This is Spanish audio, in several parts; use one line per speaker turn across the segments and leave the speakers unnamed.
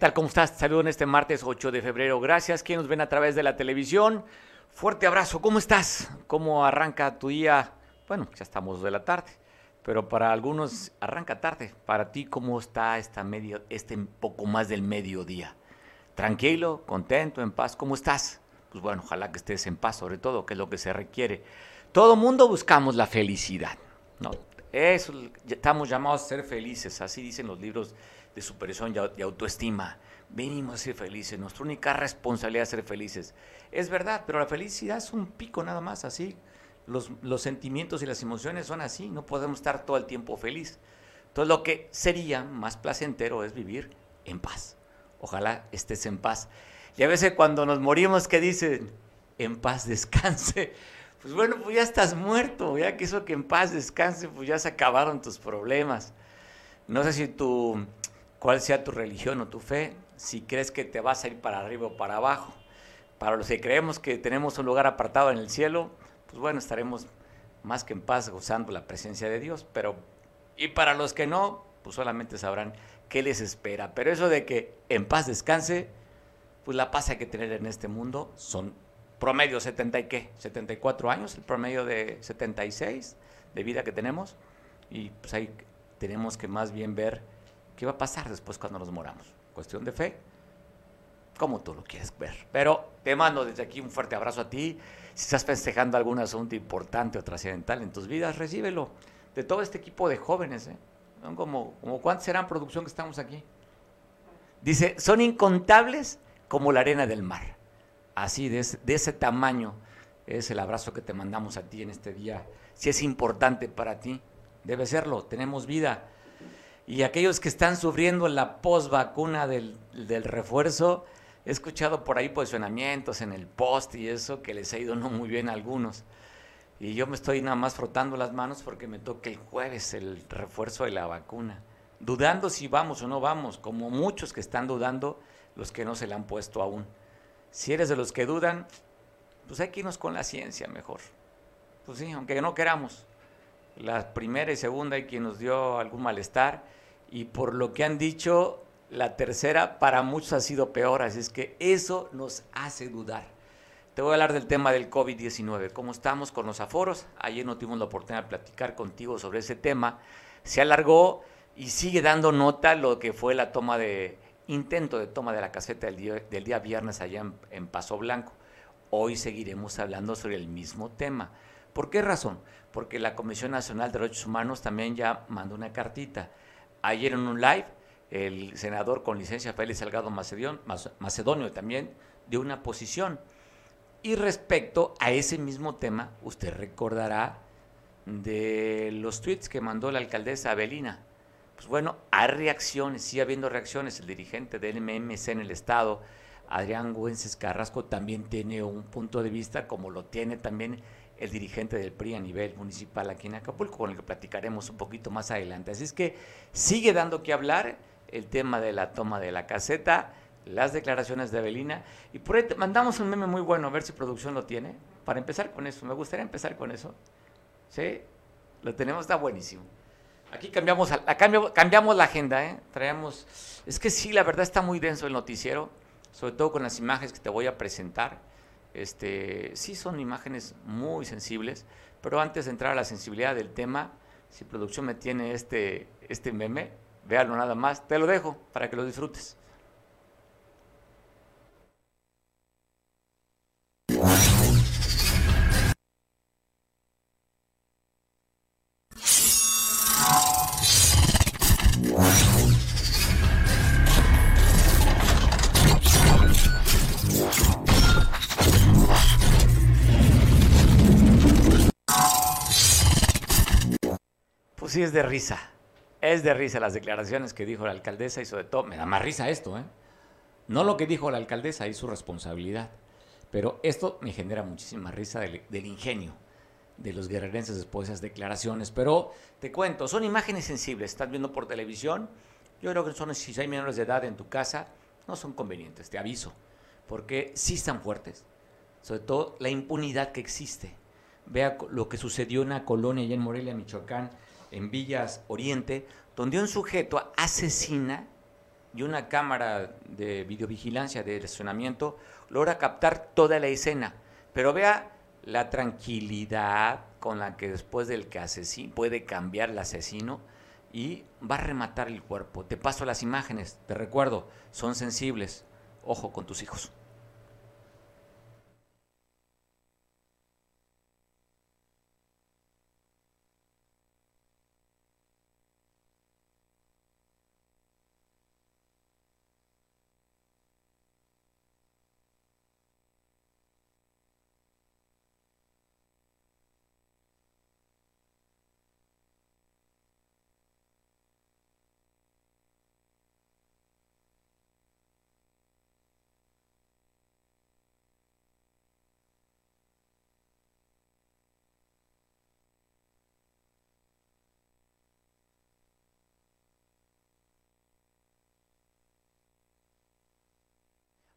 tal? ¿Cómo estás? Saludos en este martes 8 de febrero. Gracias. Quienes nos ven a través de la televisión. Fuerte abrazo. ¿Cómo estás? ¿Cómo arranca tu día? Bueno, ya estamos de la tarde, pero para algunos arranca tarde. Para ti, ¿cómo está esta medio, este poco más del mediodía? ¿Tranquilo, contento, en paz? ¿Cómo estás? Pues bueno, ojalá que estés en paz, sobre todo, que es lo que se requiere. Todo mundo buscamos la felicidad, ¿no? Eso, estamos llamados a ser felices, así dicen los libros de superación y autoestima. Venimos a ser felices, nuestra única responsabilidad es ser felices. Es verdad, pero la felicidad es un pico nada más, así. Los, los sentimientos y las emociones son así, no podemos estar todo el tiempo feliz. Entonces lo que sería más placentero es vivir en paz. Ojalá estés en paz. Y a veces cuando nos morimos, ¿qué dicen? En paz descanse. Pues bueno, pues ya estás muerto, ya que eso que en paz descanse, pues ya se acabaron tus problemas. No sé si tu, cuál sea tu religión o tu fe, si crees que te vas a ir para arriba o para abajo. Para los que creemos que tenemos un lugar apartado en el cielo, pues bueno, estaremos más que en paz gozando la presencia de Dios, pero y para los que no, pues solamente sabrán qué les espera. Pero eso de que en paz descanse, pues la paz hay que tener en este mundo son promedio 70 y qué, 74 años, el promedio de 76 de vida que tenemos y pues ahí tenemos que más bien ver qué va a pasar después cuando nos moramos. Cuestión de fe, como tú lo quieres ver. Pero te mando desde aquí un fuerte abrazo a ti. Si estás festejando algún asunto importante o trascendental en tus vidas, recíbelo. De todo este equipo de jóvenes, ¿eh? Como, como cuántos serán producción que estamos aquí. Dice, son incontables como la arena del mar. Así, de ese, tamaño es el abrazo que te mandamos a ti en este día. Si es importante para ti, debe serlo. Tenemos vida. Y aquellos que están sufriendo la post vacuna del, del refuerzo, he escuchado por ahí posicionamientos en el post y eso que les ha ido no muy bien a algunos. Y yo me estoy nada más frotando las manos porque me toca el jueves el refuerzo de la vacuna. Dudando si vamos o no vamos, como muchos que están dudando los que no se la han puesto aún. Si eres de los que dudan, pues hay que irnos con la ciencia mejor. Pues sí, aunque no queramos. La primera y segunda hay quien nos dio algún malestar y por lo que han dicho, la tercera para muchos ha sido peor, así es que eso nos hace dudar. Te voy a hablar del tema del COVID-19, cómo estamos con los aforos. Ayer no tuvimos la oportunidad de platicar contigo sobre ese tema. Se alargó y sigue dando nota lo que fue la toma de intento de toma de la caseta del día, del día viernes allá en, Paso Blanco. Hoy seguiremos hablando sobre el mismo tema. ¿Por qué razón? Porque la Comisión Nacional de Derechos Humanos también ya mandó una cartita. Ayer en un live, el senador con licencia Félix Salgado Macedonio también dio una posición. Y respecto a ese mismo tema, usted recordará de los tweets que mandó la alcaldesa Abelina pues bueno, hay reacciones, sigue habiendo reacciones. El dirigente del MMC en el Estado, Adrián Güences Carrasco, también tiene un punto de vista, como lo tiene también el dirigente del PRI a nivel municipal aquí en Acapulco, con el que platicaremos un poquito más adelante. Así es que sigue dando que hablar el tema de la toma de la caseta, las declaraciones de Avelina, y por ahí mandamos un meme muy bueno, a ver si producción lo tiene, para empezar con eso. Me gustaría empezar con eso. ¿Sí? Lo tenemos, está buenísimo. Aquí cambiamos, la, cambiamos la agenda, ¿eh? Traemos, es que sí, la verdad está muy denso el noticiero, sobre todo con las imágenes que te voy a presentar. Este, sí son imágenes muy sensibles, pero antes de entrar a la sensibilidad del tema, si producción me tiene este, este meme, véalo nada más, te lo dejo para que lo disfrutes. Sí es de risa. Es de risa las declaraciones que dijo la alcaldesa y sobre todo, me da más risa esto, ¿eh? No lo que dijo la alcaldesa y su responsabilidad, pero esto me genera muchísima risa del, ingenio de los guerrerenses después de esas declaraciones. Pero te cuento, son imágenes sensibles, estás viendo por televisión, yo creo que son si hay menores de edad en tu casa, no son convenientes, te aviso, porque sí están fuertes, sobre todo la impunidad que existe. Vea lo que sucedió en una colonia allá en Morelia, Michoacán, en Villas Oriente, donde un sujeto asesina y una cámara de videovigilancia de estacionamiento logra captar toda la escena. Pero vea la tranquilidad con la que después del que asesino puede cambiar el asesino y va a rematar el cuerpo. Te paso las imágenes, te recuerdo, son sensibles. Ojo con tus hijos.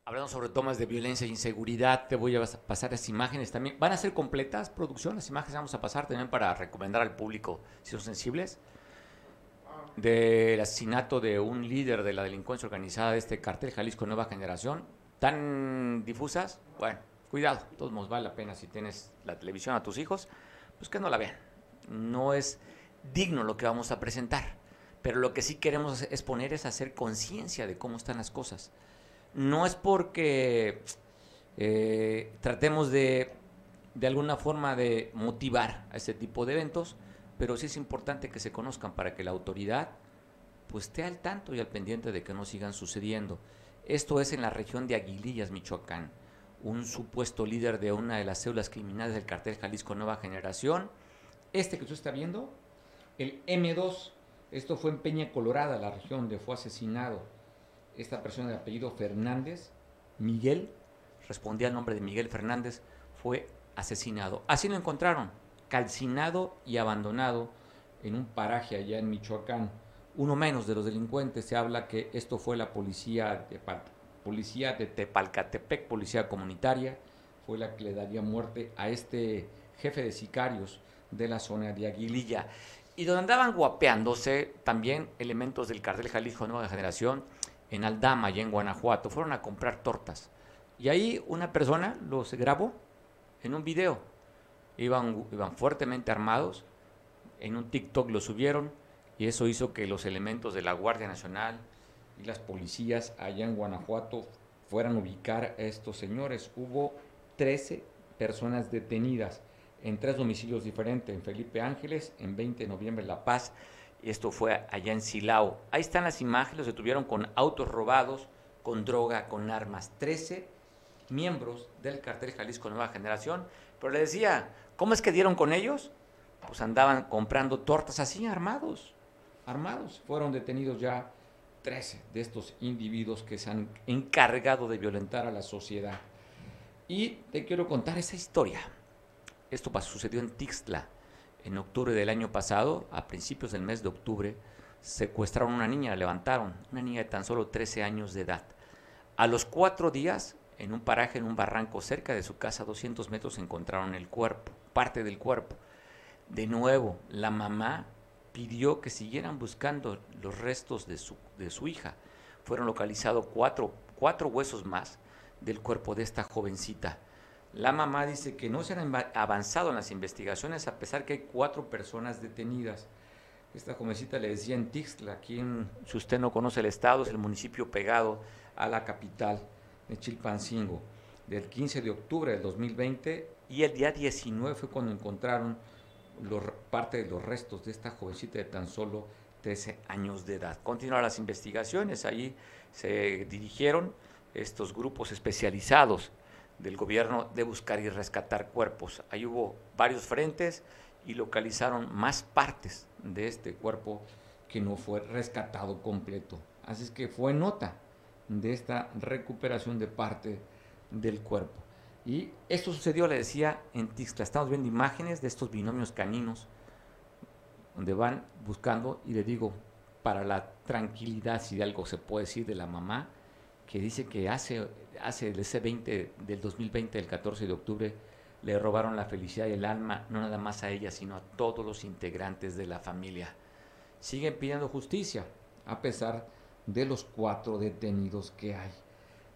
Hablando sobre tomas de violencia e inseguridad, te voy a pasar las imágenes también. ¿Van a ser completas, producción? Las imágenes vamos a pasar también para recomendar al público, si son sensibles, del asesinato de un líder de la delincuencia organizada de este cartel Jalisco Nueva Generación. Tan difusas, bueno, cuidado, todos nos vale la pena si tienes la televisión a tus hijos, pues que no la vean. No es digno lo que vamos a presentar, pero lo que sí queremos es poner es hacer conciencia de cómo están las cosas no es porque eh, tratemos de, de alguna forma de motivar a este tipo de eventos, pero sí es importante que se conozcan para que la autoridad pues esté al tanto y al pendiente de que no sigan sucediendo. Esto es en la región de Aguilillas, Michoacán. Un supuesto líder de una de las células criminales del cartel Jalisco Nueva Generación. Este que usted está viendo, el M2, esto fue en Peña Colorada, la región donde fue asesinado esta persona de apellido Fernández, Miguel, respondía al nombre de Miguel Fernández, fue asesinado. Así lo encontraron, calcinado y abandonado en un paraje allá en Michoacán. Uno menos de los delincuentes se habla que esto fue la policía de, policía de Tepalcatepec, policía comunitaria, fue la que le daría muerte a este jefe de sicarios de la zona de Aguililla. Y donde andaban guapeándose también elementos del cartel Jalisco Nueva Generación, en Aldama, y en Guanajuato, fueron a comprar tortas. Y ahí una persona los grabó en un video. Iban, iban fuertemente armados, en un TikTok lo subieron y eso hizo que los elementos de la Guardia Nacional y las policías allá en Guanajuato fueran a ubicar a estos señores. Hubo 13 personas detenidas en tres domicilios diferentes, en Felipe Ángeles, en 20 de noviembre La Paz esto fue allá en Silao. Ahí están las imágenes, los detuvieron con autos robados, con droga, con armas. 13 miembros del cartel Jalisco Nueva Generación. Pero le decía, ¿cómo es que dieron con ellos? Pues andaban comprando tortas así, armados. Armados. Fueron detenidos ya 13 de estos individuos que se han encargado de violentar a la sociedad. Y te quiero contar esa historia. Esto sucedió en Tixtla en octubre del año pasado, a principios del mes de octubre, secuestraron una niña, la levantaron, una niña de tan solo 13 años de edad. A los cuatro días, en un paraje, en un barranco cerca de su casa, a 200 metros, encontraron el cuerpo, parte del cuerpo. De nuevo, la mamá pidió que siguieran buscando los restos de su, de su hija. Fueron localizados cuatro, cuatro huesos más del cuerpo de esta jovencita. La mamá dice que no se han avanzado en las investigaciones a pesar que hay cuatro personas detenidas. Esta jovencita le decía en Tixla, aquí si usted no conoce el estado, es el municipio pegado a la capital de Chilpancingo, del 15 de octubre del 2020 y el día 19 fue cuando encontraron parte de los restos de esta jovencita de tan solo 13 años de edad. Continuaron las investigaciones, ahí se dirigieron estos grupos especializados del gobierno de buscar y rescatar cuerpos. Ahí hubo varios frentes y localizaron más partes de este cuerpo que no fue rescatado completo. Así es que fue nota de esta recuperación de parte del cuerpo. Y esto sucedió, le decía, en Tixla. Estamos viendo imágenes de estos binomios caninos, donde van buscando, y le digo, para la tranquilidad, si de algo se puede decir de la mamá, que dice que hace, hace el C20 del 2020, el 14 de octubre, le robaron la felicidad y el alma, no nada más a ella, sino a todos los integrantes de la familia. Siguen pidiendo justicia, a pesar de los cuatro detenidos que hay.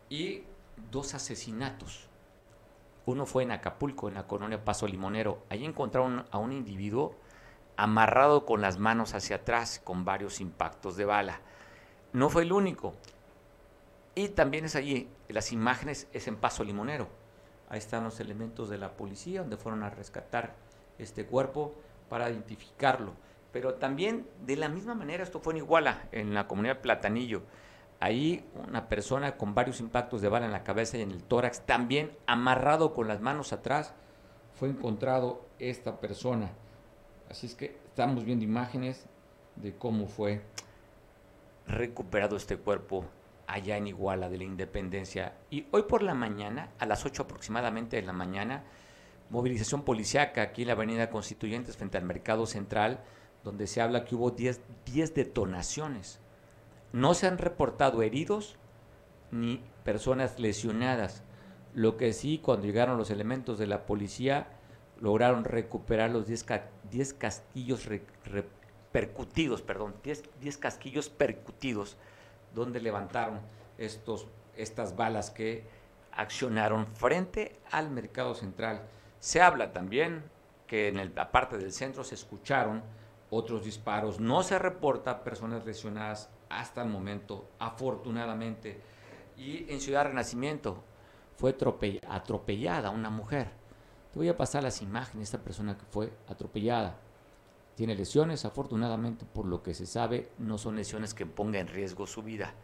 Y dos asesinatos. Uno fue en Acapulco, en la colonia Paso Limonero. Allí encontraron a un individuo amarrado con las manos hacia atrás, con varios impactos de bala. No fue el único. Y también es allí, las imágenes es en Paso Limonero. Ahí están los elementos de la policía donde fueron a rescatar este cuerpo para identificarlo. Pero también de la misma manera, esto fue en Iguala, en la comunidad Platanillo. Ahí una persona con varios impactos de bala en la cabeza y en el tórax, también amarrado con las manos atrás, fue encontrado esta persona. Así es que estamos viendo imágenes de cómo fue recuperado este cuerpo allá en Iguala de la Independencia. Y hoy por la mañana, a las 8 aproximadamente de la mañana, movilización policiaca aquí en la Avenida Constituyentes frente al Mercado Central, donde se habla que hubo 10, detonaciones. No se han reportado heridos ni personas lesionadas. Lo que sí, cuando llegaron los elementos de la policía, lograron recuperar los 10, casquillos percutidos, perdón, 10, casquillos percutidos, donde levantaron estos, estas balas que accionaron frente al mercado central. Se habla también que en la parte del centro se escucharon otros disparos. No se reporta personas lesionadas hasta el momento, afortunadamente. Y en Ciudad Renacimiento fue atropellada una mujer. Te voy a pasar las imágenes de esta persona que fue atropellada. Tiene lesiones, afortunadamente, por lo que se sabe, no son lesiones que pongan en riesgo su vida.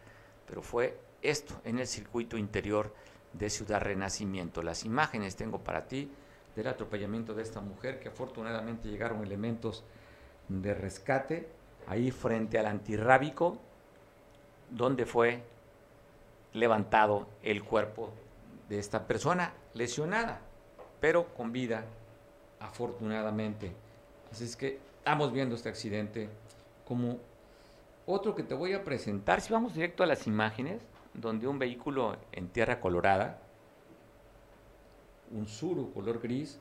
Pero fue esto en el circuito interior de Ciudad Renacimiento. Las imágenes tengo para ti del atropellamiento de esta mujer, que afortunadamente llegaron elementos de rescate ahí frente al antirrábico, donde fue levantado el cuerpo de esta persona lesionada, pero con vida, afortunadamente. Así es que estamos viendo este accidente como otro que te voy a presentar. Si vamos directo a las imágenes, donde un vehículo en tierra colorada, un suru color gris,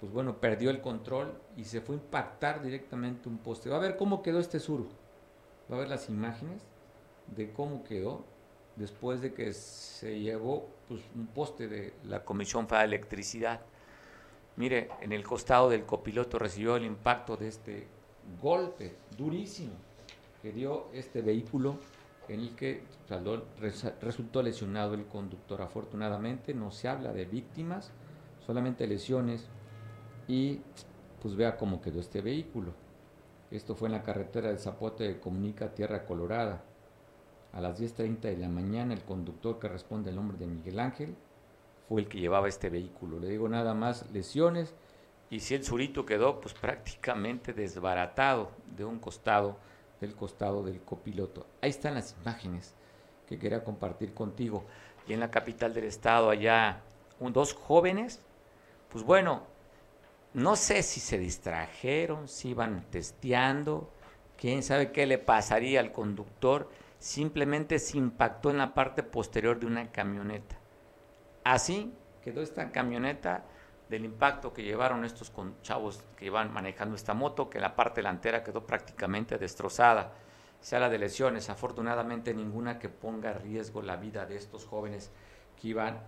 pues bueno, perdió el control y se fue a impactar directamente un poste. Va a ver cómo quedó este suru. Va a ver las imágenes de cómo quedó después de que se llevó pues, un poste de la Comisión de Electricidad. Mire, en el costado del copiloto recibió el impacto de este golpe durísimo que dio este vehículo en el que resultó lesionado el conductor. Afortunadamente no se habla de víctimas, solamente lesiones y pues vea cómo quedó este vehículo. Esto fue en la carretera de Zapote de Comunica Tierra Colorada. A las 10.30 de la mañana el conductor que responde al nombre de Miguel Ángel fue el que llevaba este vehículo. Le digo nada más lesiones y si el surito quedó pues prácticamente desbaratado de un costado, del costado del copiloto. Ahí están las imágenes que quería compartir contigo. Y en la capital del estado allá un, dos jóvenes, pues bueno, no sé si se distrajeron, si iban testeando, quién sabe qué le pasaría al conductor, simplemente se impactó en la parte posterior de una camioneta. Así quedó esta camioneta del impacto que llevaron estos chavos que iban manejando esta moto, que la parte delantera quedó prácticamente destrozada. Se habla de lesiones, afortunadamente ninguna que ponga en riesgo la vida de estos jóvenes que iban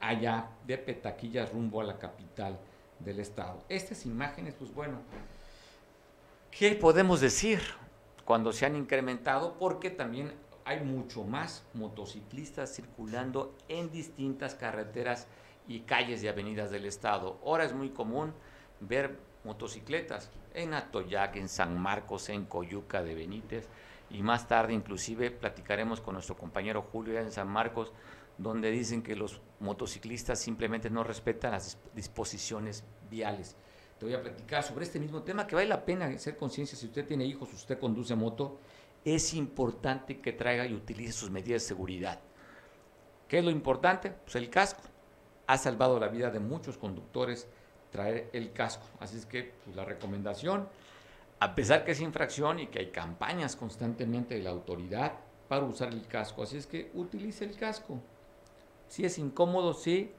allá de Petaquillas rumbo a la capital del Estado. Estas imágenes, pues bueno, ¿qué podemos decir cuando se han incrementado? Porque también hay mucho más motociclistas circulando en distintas carreteras y calles y avenidas del Estado. Ahora es muy común ver motocicletas en Atoyac, en San Marcos, en Coyuca de Benítez y más tarde inclusive platicaremos con nuestro compañero Julio en San Marcos donde dicen que los motociclistas simplemente no respetan las disposiciones viales. Te voy a platicar sobre este mismo tema que vale la pena hacer conciencia. Si usted tiene hijos, usted conduce moto, es importante que traiga y utilice sus medidas de seguridad. ¿Qué es lo importante? Pues el casco. Ha salvado la vida de muchos conductores traer el casco. Así es que pues, la recomendación, a pesar que es infracción y que hay campañas constantemente de la autoridad para usar el casco, así es que utilice el casco. Si es incómodo, sí.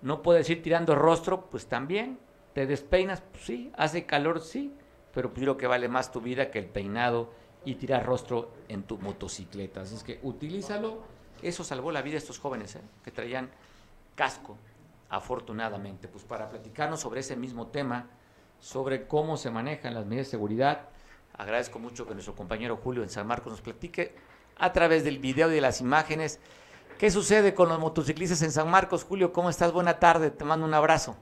No puedes ir tirando rostro, pues también. Te despeinas, pues sí. Hace calor, sí. Pero pues lo que vale más tu vida que el peinado y tirar rostro en tu motocicleta. Así es que utilízalo. Eso salvó la vida de estos jóvenes ¿eh? que traían casco, afortunadamente. Pues para platicarnos sobre ese mismo tema, sobre cómo se manejan las medidas de seguridad, agradezco mucho que nuestro compañero Julio en San Marcos nos platique a través del video y de las imágenes qué sucede con los motociclistas en San Marcos. Julio, ¿cómo estás? Buena tarde, te mando un abrazo.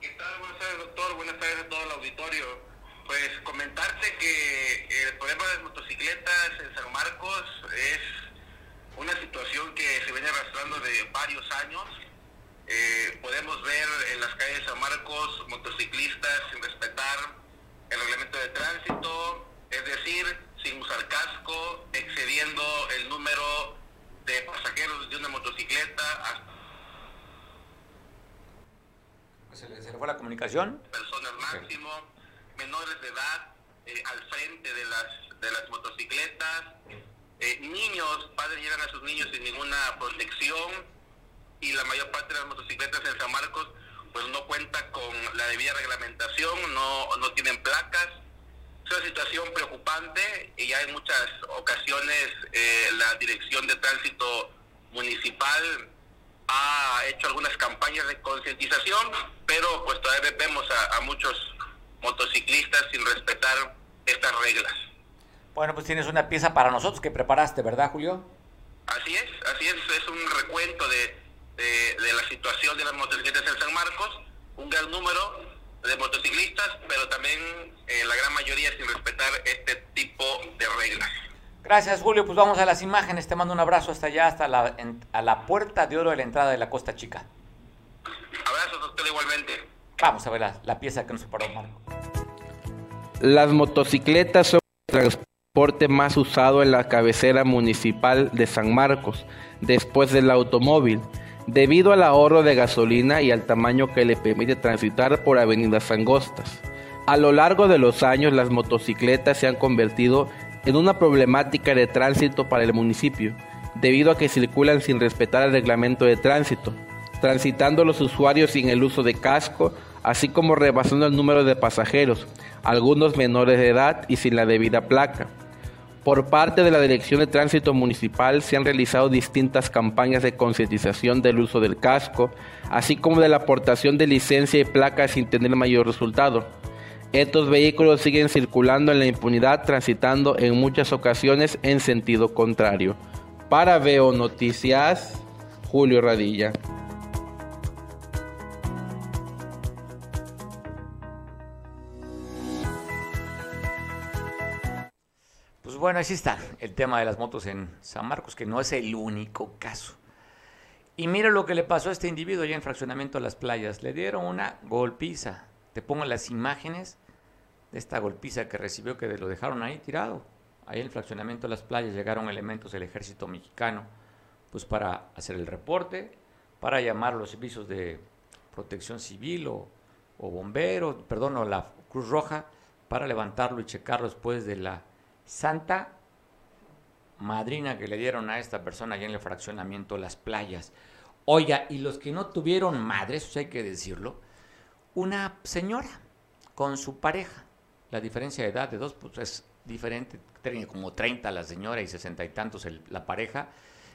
¿Qué tal? Buenas tardes, doctor. Buenas tardes a todo el auditorio. Pues comentarte que el problema de las motocicletas en San Marcos es una situación que se viene arrastrando de varios años. Eh, podemos ver en las calles de San Marcos motociclistas sin respetar el reglamento de tránsito, es decir, sin usar casco, excediendo el número de pasajeros de una motocicleta hasta
¿Se le, fue la comunicación?
personas máximo, menores de edad eh, al frente de las, de las motocicletas, eh, niños, padres llevan a sus niños sin ninguna protección y la mayor parte de las motocicletas en San Marcos pues no cuenta con la debida reglamentación, no, no tienen placas. Es una situación preocupante y ya en muchas ocasiones eh, la Dirección de Tránsito Municipal ha hecho algunas campañas de concientización, pero pues todavía vemos a, a muchos motociclistas sin respetar estas reglas.
Bueno, pues tienes una pieza para nosotros que preparaste, ¿verdad, Julio?
Así es, así es, es un recuento de, de, de la situación de las motocicletas en San Marcos, un gran número de motociclistas, pero también eh, la gran mayoría sin respetar este tipo de reglas.
Gracias, Julio. Pues vamos a las imágenes. Te mando un abrazo hasta allá, hasta la, en- a la puerta de oro de la entrada de la Costa Chica.
Abrazos a usted igualmente.
Vamos a ver la, la pieza que nos separó Marco.
Las motocicletas son el transporte más usado en la cabecera municipal de San Marcos, después del automóvil, debido al ahorro de gasolina y al tamaño que le permite transitar por avenidas angostas. A lo largo de los años, las motocicletas se han convertido en una problemática de tránsito para el municipio, debido a que circulan sin respetar el reglamento de tránsito, transitando los usuarios sin el uso de casco, así como rebasando el número de pasajeros, algunos menores de edad y sin la debida placa. Por parte de la Dirección de Tránsito Municipal se han realizado distintas campañas de concientización del uso del casco, así como de la aportación de licencia y placa sin tener mayor resultado. Estos vehículos siguen circulando en la impunidad, transitando en muchas ocasiones en sentido contrario. Para Veo Noticias, Julio Radilla.
Bueno, así está el tema de las motos en San Marcos, que no es el único caso. Y mira lo que le pasó a este individuo allá en fraccionamiento de las playas. Le dieron una golpiza. Te pongo las imágenes de esta golpiza que recibió, que lo dejaron ahí tirado. Ahí en el fraccionamiento de las playas llegaron elementos del ejército mexicano, pues para hacer el reporte, para llamar a los servicios de protección civil o, o bomberos, perdón, o la Cruz Roja, para levantarlo y checarlo después de la santa madrina que le dieron a esta persona allá en el fraccionamiento Las Playas. Oiga, y los que no tuvieron madres, hay que decirlo, una señora con su pareja. La diferencia de edad de dos pues es diferente, como 30 la señora y 60 y tantos la pareja.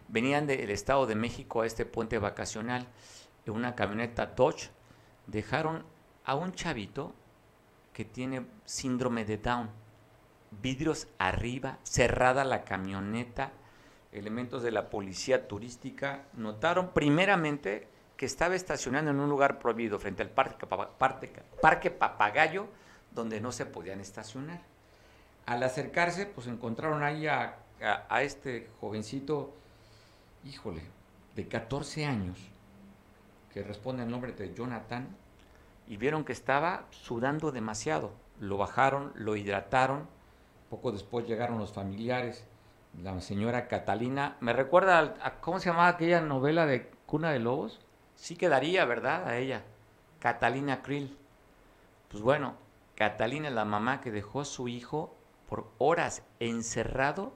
Venían del Estado de México a este puente vacacional en una camioneta Dodge. Dejaron a un chavito que tiene síndrome de Down vidrios arriba, cerrada la camioneta. Elementos de la policía turística notaron primeramente que estaba estacionando en un lugar prohibido frente al parque, Parque, Parque Papagayo, donde no se podían estacionar. Al acercarse, pues encontraron ahí a, a- a este jovencito, híjole, de 14 años, que responde al nombre de Jonathan, y vieron que estaba sudando demasiado. Lo bajaron, lo hidrataron, poco después llegaron los familiares, la señora Catalina. ¿Me recuerda a, cómo se llamaba aquella novela de Cuna de Lobos? Sí quedaría, ¿verdad? A ella. Catalina Krill. Pues bueno, Catalina es la mamá que dejó a su hijo por horas encerrado.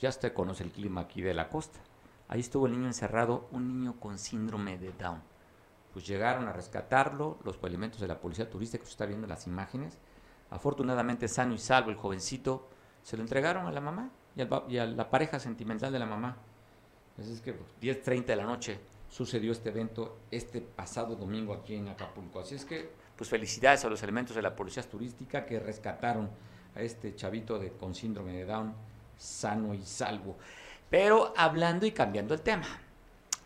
Ya usted conoce el clima aquí de la costa. Ahí estuvo el niño encerrado, un niño con síndrome de Down. Pues llegaron a rescatarlo, los elementos de la policía turística, que usted está viendo las imágenes. Afortunadamente sano y salvo el jovencito, se lo entregaron a la mamá y, a la pareja sentimental de la mamá. Así es que 10.30 pues, de la noche sucedió este evento este pasado domingo aquí en Acapulco. Así es que, pues felicidades a los elementos de la policía turística que rescataron a este chavito de, con síndrome de Down sano y salvo. Pero hablando y cambiando el tema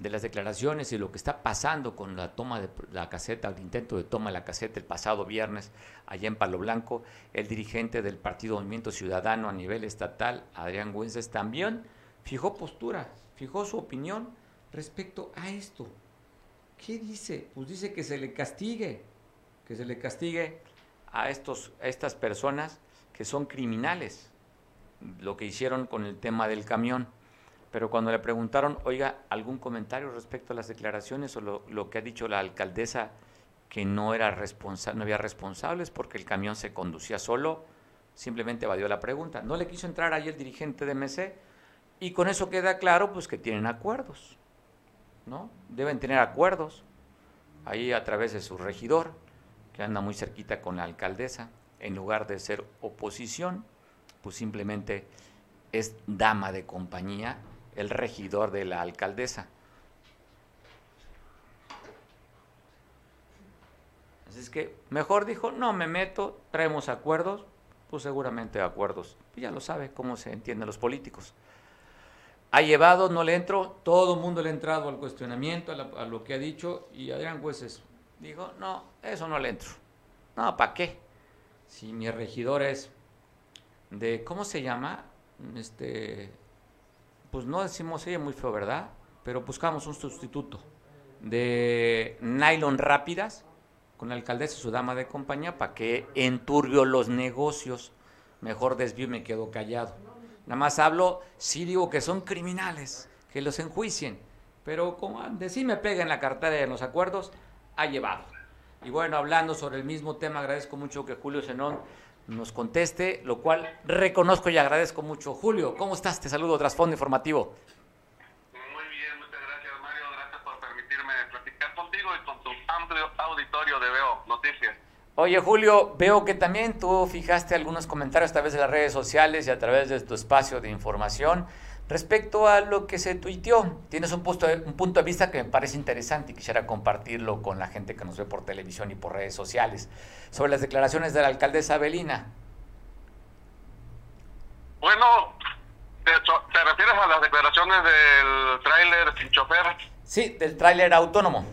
de las declaraciones y lo que está pasando con la toma de la caseta, el intento de toma de la caseta el pasado viernes allá en Palo Blanco, el dirigente del Partido Movimiento Ciudadano a nivel estatal, Adrián Güences, también fijó postura, fijó su opinión respecto a esto. ¿Qué dice? Pues dice que se le castigue, que se le castigue a, estos, a estas personas que son criminales, lo que hicieron con el tema del camión. Pero cuando le preguntaron, oiga, ¿algún comentario respecto a las declaraciones o lo, que ha dicho la alcaldesa que no, era responsable, no había responsables porque el camión se conducía solo? Simplemente evadió la pregunta. No le quiso entrar ahí el dirigente de MC y con eso queda claro pues que tienen acuerdos, ¿no? Deben tener acuerdos ahí a través de su regidor, que anda muy cerquita con la alcaldesa, en lugar de ser oposición, pues simplemente es dama de compañía el regidor de la alcaldesa. Así es que mejor dijo, no me meto, traemos acuerdos, pues seguramente acuerdos. Ya lo sabe cómo se entienden los políticos. Ha llevado, no le entro, todo el mundo le ha entrado al cuestionamiento, a, lo que ha dicho, y Adrián Jueces dijo, no, eso no le entro. No, ¿para qué? Si mi regidor es de, ¿cómo se llama? Este, pues no decimos ella muy feo, ¿verdad? Pero buscamos un sustituto de nylon rápidas con la alcaldesa y su dama de compañía para que enturbio los negocios. Mejor desvío me quedo callado. Nada más hablo, sí digo que son criminales, que los enjuicien, pero como de sí me pega en la cartera y en los acuerdos, ha llevado. Y bueno, hablando sobre el mismo tema, agradezco mucho que Julio Zenón nos conteste, lo cual reconozco y agradezco mucho. Julio, ¿cómo estás? Te saludo, Trasfondo Informativo.
Muy bien, muchas gracias Mario, gracias por permitirme platicar contigo y con tu amplio auditorio de Veo Noticias.
Oye Julio, veo que también tú fijaste algunos comentarios a través de las redes sociales y a través de tu espacio de información Respecto a lo que se tuiteó, tienes un punto, de, un punto de vista que me parece interesante y quisiera compartirlo con la gente que nos ve por televisión y por redes sociales, sobre las declaraciones de la alcaldesa Belina.
Bueno, ¿te, refieres a las declaraciones del tráiler sin chofer?
Sí, del tráiler autónomo.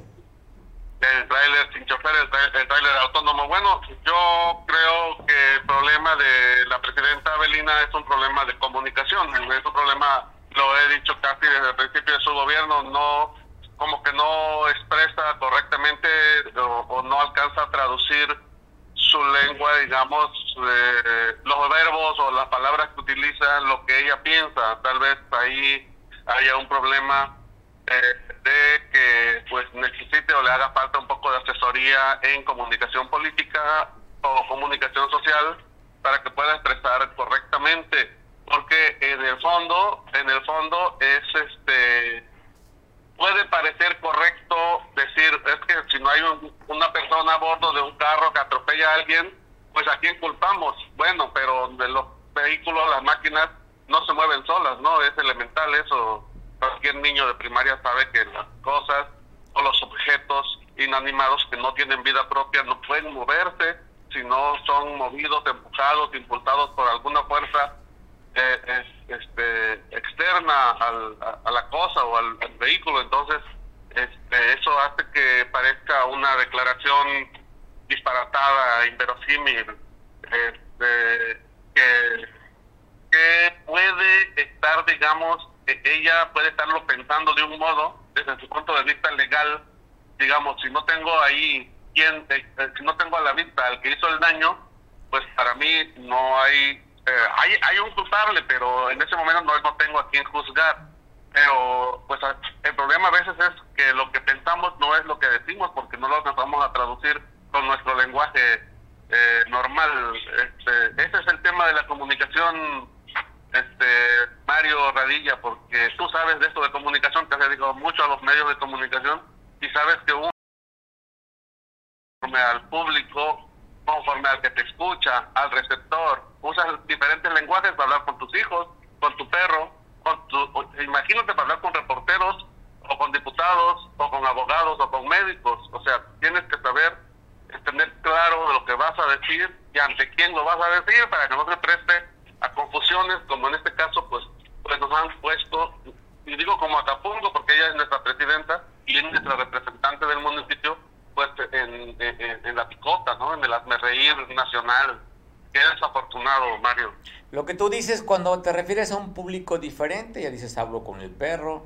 Del tráiler sin chofer, el tráiler autónomo. Bueno, yo creo que el problema de la presidenta Belina es un problema de comunicación, es un problema lo he dicho casi desde el principio de su gobierno, no como que no expresa correctamente o, no alcanza a traducir su lengua, digamos, los verbos o las palabras que utiliza, lo que ella piensa. Tal vez ahí haya un problema de que pues necesite o le haga falta un poco de asesoría en comunicación política o comunicación social para que pueda expresar correctamente porque en el fondo, en el fondo es este puede parecer correcto decir es que si no hay una persona a bordo de un carro que atropella a alguien, pues a quién culpamos. Bueno, pero de los vehículos, las máquinas no se mueven solas, ¿no? Es elemental eso. Cualquier niño de primaria sabe que las cosas o los objetos inanimados que no tienen vida propia no pueden moverse si no son movidos, empujados, impulsados por alguna fuerza eh, este, externa al, a, la cosa o al, vehículo, entonces este, eso hace que parezca una declaración disparatada, inverosímil, este, que, que puede estar, digamos, ella puede estarlo pensando de un modo, desde su punto de vista legal, digamos, si no tengo ahí quien, eh, si no tengo a la vista al que hizo el daño, pues para mí no hay eh, hay, hay un culpable, pero en ese momento no, no tengo a quien juzgar. Pero pues el problema a veces es que lo que pensamos no es lo que decimos porque no lo vamos a traducir con nuestro lenguaje eh, normal. Este, ese es el tema de la comunicación, este Mario Radilla, porque tú sabes de esto de comunicación, que has dedicado mucho a los medios de comunicación y sabes que uno al público conforme al que te escucha, al receptor. Usas diferentes lenguajes para hablar con tus hijos, con tu perro, con tu, imagínate para hablar con reporteros o con diputados o con abogados o con médicos. O sea, tienes que saber tener claro de lo que vas a decir y ante quién lo vas a decir para que no se preste a confusiones como en este caso pues pues nos han puesto y digo como Acapulco porque ella es nuestra presidenta y es nuestra representante del municipio pues en, en, la picota no en el reír nacional es desafortunado Mario.
Lo que tú dices cuando te refieres a un público diferente ya dices hablo con el perro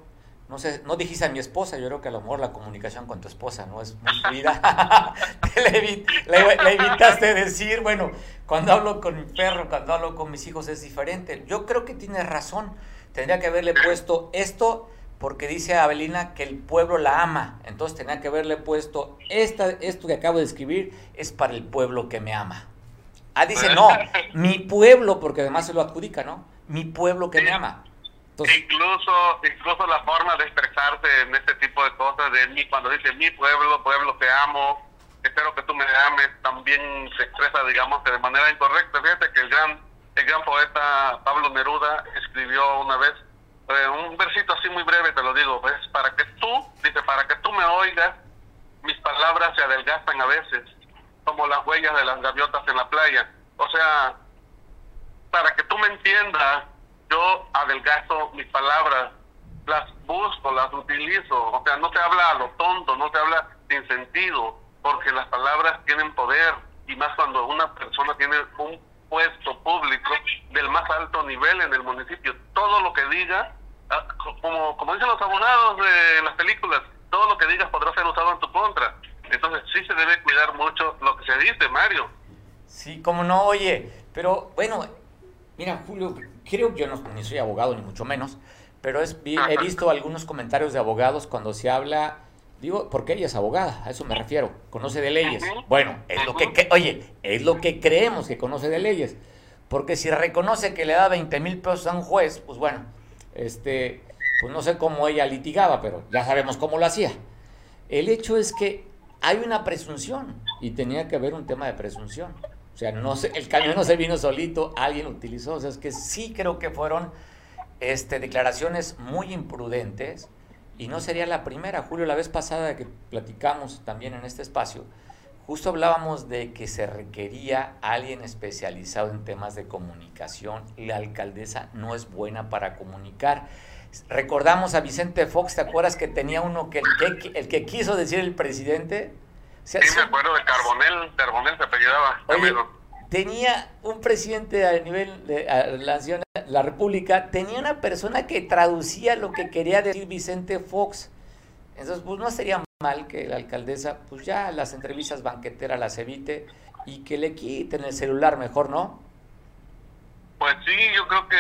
no sé, no dijiste a mi esposa, yo creo que a lo mejor la comunicación con tu esposa no es muy fluida. le, evitaste decir, bueno, cuando hablo con mi perro, cuando hablo con mis hijos es diferente. Yo creo que tienes razón. Tendría que haberle puesto esto porque dice Abelina que el pueblo la ama. Entonces tendría que haberle puesto esta, esto que acabo de escribir es para el pueblo que me ama. Ah, dice, no, mi pueblo, porque además se lo adjudica, ¿no? Mi pueblo que me ama
incluso, incluso la forma de expresarse en este tipo de cosas, de mí, cuando dice mi pueblo, pueblo te amo, espero que tú me ames, también se expresa, digamos, de manera incorrecta. Fíjate que el gran, el gran poeta Pablo Neruda escribió una vez eh, un versito así muy breve, te lo digo, es para que tú, dice, para que tú me oigas, mis palabras se adelgazan a veces, como las huellas de las gaviotas en la playa. O sea, para que tú me entiendas, yo adelgazo mis palabras, las busco, las utilizo, o sea, no te habla a lo tonto, no te habla sin sentido, porque las palabras tienen poder, y más cuando una persona tiene un puesto público del más alto nivel en el municipio, todo lo que diga, ah, como, como dicen los abogados de las películas, todo lo que digas podrá ser usado en tu contra. Entonces sí se debe cuidar mucho lo que se dice, Mario.
Sí, como no, oye, pero bueno, mira, Julio, creo que yo no ni soy abogado, ni mucho menos, pero es, he visto algunos comentarios de abogados cuando se habla, digo, porque ella es abogada, a eso me refiero, conoce de leyes. Bueno, es lo que, oye, es lo que creemos que conoce de leyes, porque si reconoce que le da 20 mil pesos a un juez, pues bueno, este, pues no sé cómo ella litigaba, pero ya sabemos cómo lo hacía. El hecho es que hay una presunción y tenía que haber un tema de presunción. O sea, no se, el camión no se vino solito, alguien utilizó. O sea, es que sí creo que fueron este, declaraciones muy imprudentes y no sería la primera. Julio, la vez pasada que platicamos también en este espacio, justo hablábamos de que se requería alguien especializado en temas de comunicación la alcaldesa no es buena para comunicar. Recordamos a Vicente Fox, ¿te acuerdas que tenía uno que el que, el que quiso decir el presidente?
Sí, me acuerdo de Carbonel, Carbonel se apellidaba.
Oye, tenía un presidente a nivel de la, la República, tenía una persona que traducía lo que quería decir Vicente Fox. Entonces, pues no sería mal que la alcaldesa, pues ya las entrevistas banqueteras las evite y que le quiten el celular mejor, ¿no?
Pues sí, yo creo que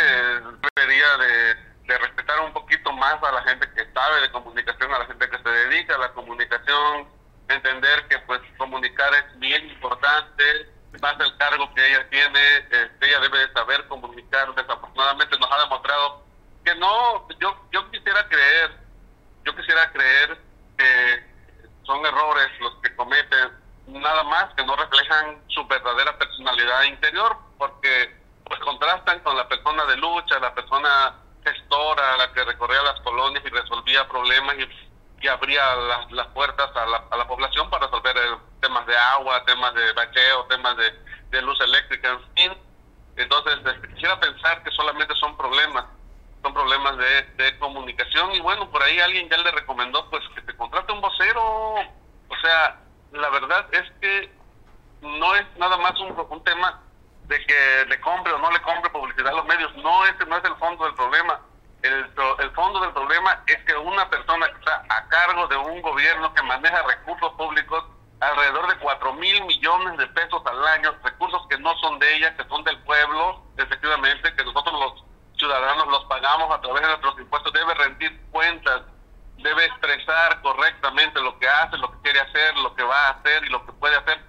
debería de, de respetar un poquito más a la gente que sabe de comunicación, a la gente que se dedica a la comunicación, entender que pues comunicar es bien importante, más el cargo que ella tiene, este, ella debe de saber comunicar, desafortunadamente. Nos ha demostrado que no, yo, yo quisiera creer, yo quisiera creer que son errores los que cometen, nada más que no reflejan su verdadera personalidad interior, porque pues contrastan con la persona de lucha, la persona gestora, la que recorría las colonias y resolvía problemas y que abría las, las puertas a la, a la, población para resolver temas de agua, temas de bacheo, temas de, de luz eléctrica, en fin. Entonces, este, quisiera pensar que solamente son problemas, son problemas de, de comunicación y bueno, por ahí alguien ya le recomendó pues que te contrate un vocero. O sea, la verdad es que no es nada más un, un tema de que le compre o no le compre publicidad a los medios, no, ese no es el fondo del problema el, el fondo del problema es que una persona que está a cargo de un gobierno que maneja recursos públicos, alrededor de 4 mil millones de pesos al año, recursos que no son de ella, que son del pueblo, efectivamente, que nosotros los ciudadanos los pagamos a través de nuestros impuestos, debe rendir cuentas, debe expresar correctamente lo que hace, lo que quiere hacer, lo que va a hacer y lo que puede hacer.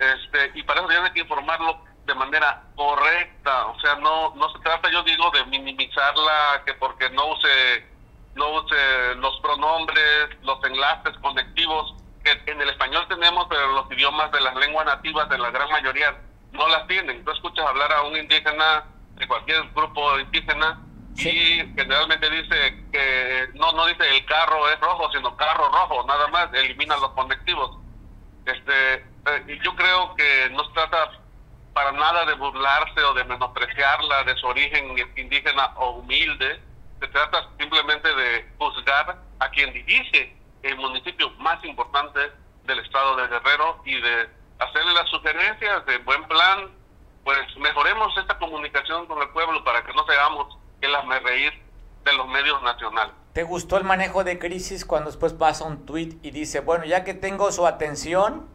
Este, y para eso tiene que informarlo de manera correcta, o sea, no no se trata, yo digo, de minimizarla, que porque no use no use los pronombres, los enlaces conectivos, que en el español tenemos, pero los idiomas de las lenguas nativas de la gran mayoría no las tienen. Tú escuchas hablar a un indígena de cualquier grupo indígena y generalmente dice que no no dice el carro es rojo, sino carro rojo, nada más, elimina los conectivos. Este, eh, yo creo que no se trata para nada de burlarse o de menospreciarla de su origen indígena o humilde, se trata simplemente de juzgar a quien dirige el municipio más importante del estado de Guerrero y de hacerle las sugerencias de buen plan, pues mejoremos esta comunicación con el pueblo para que no seamos el reír de los medios nacionales.
¿Te gustó el manejo de crisis cuando después pasa un tuit y dice, bueno, ya que tengo su atención,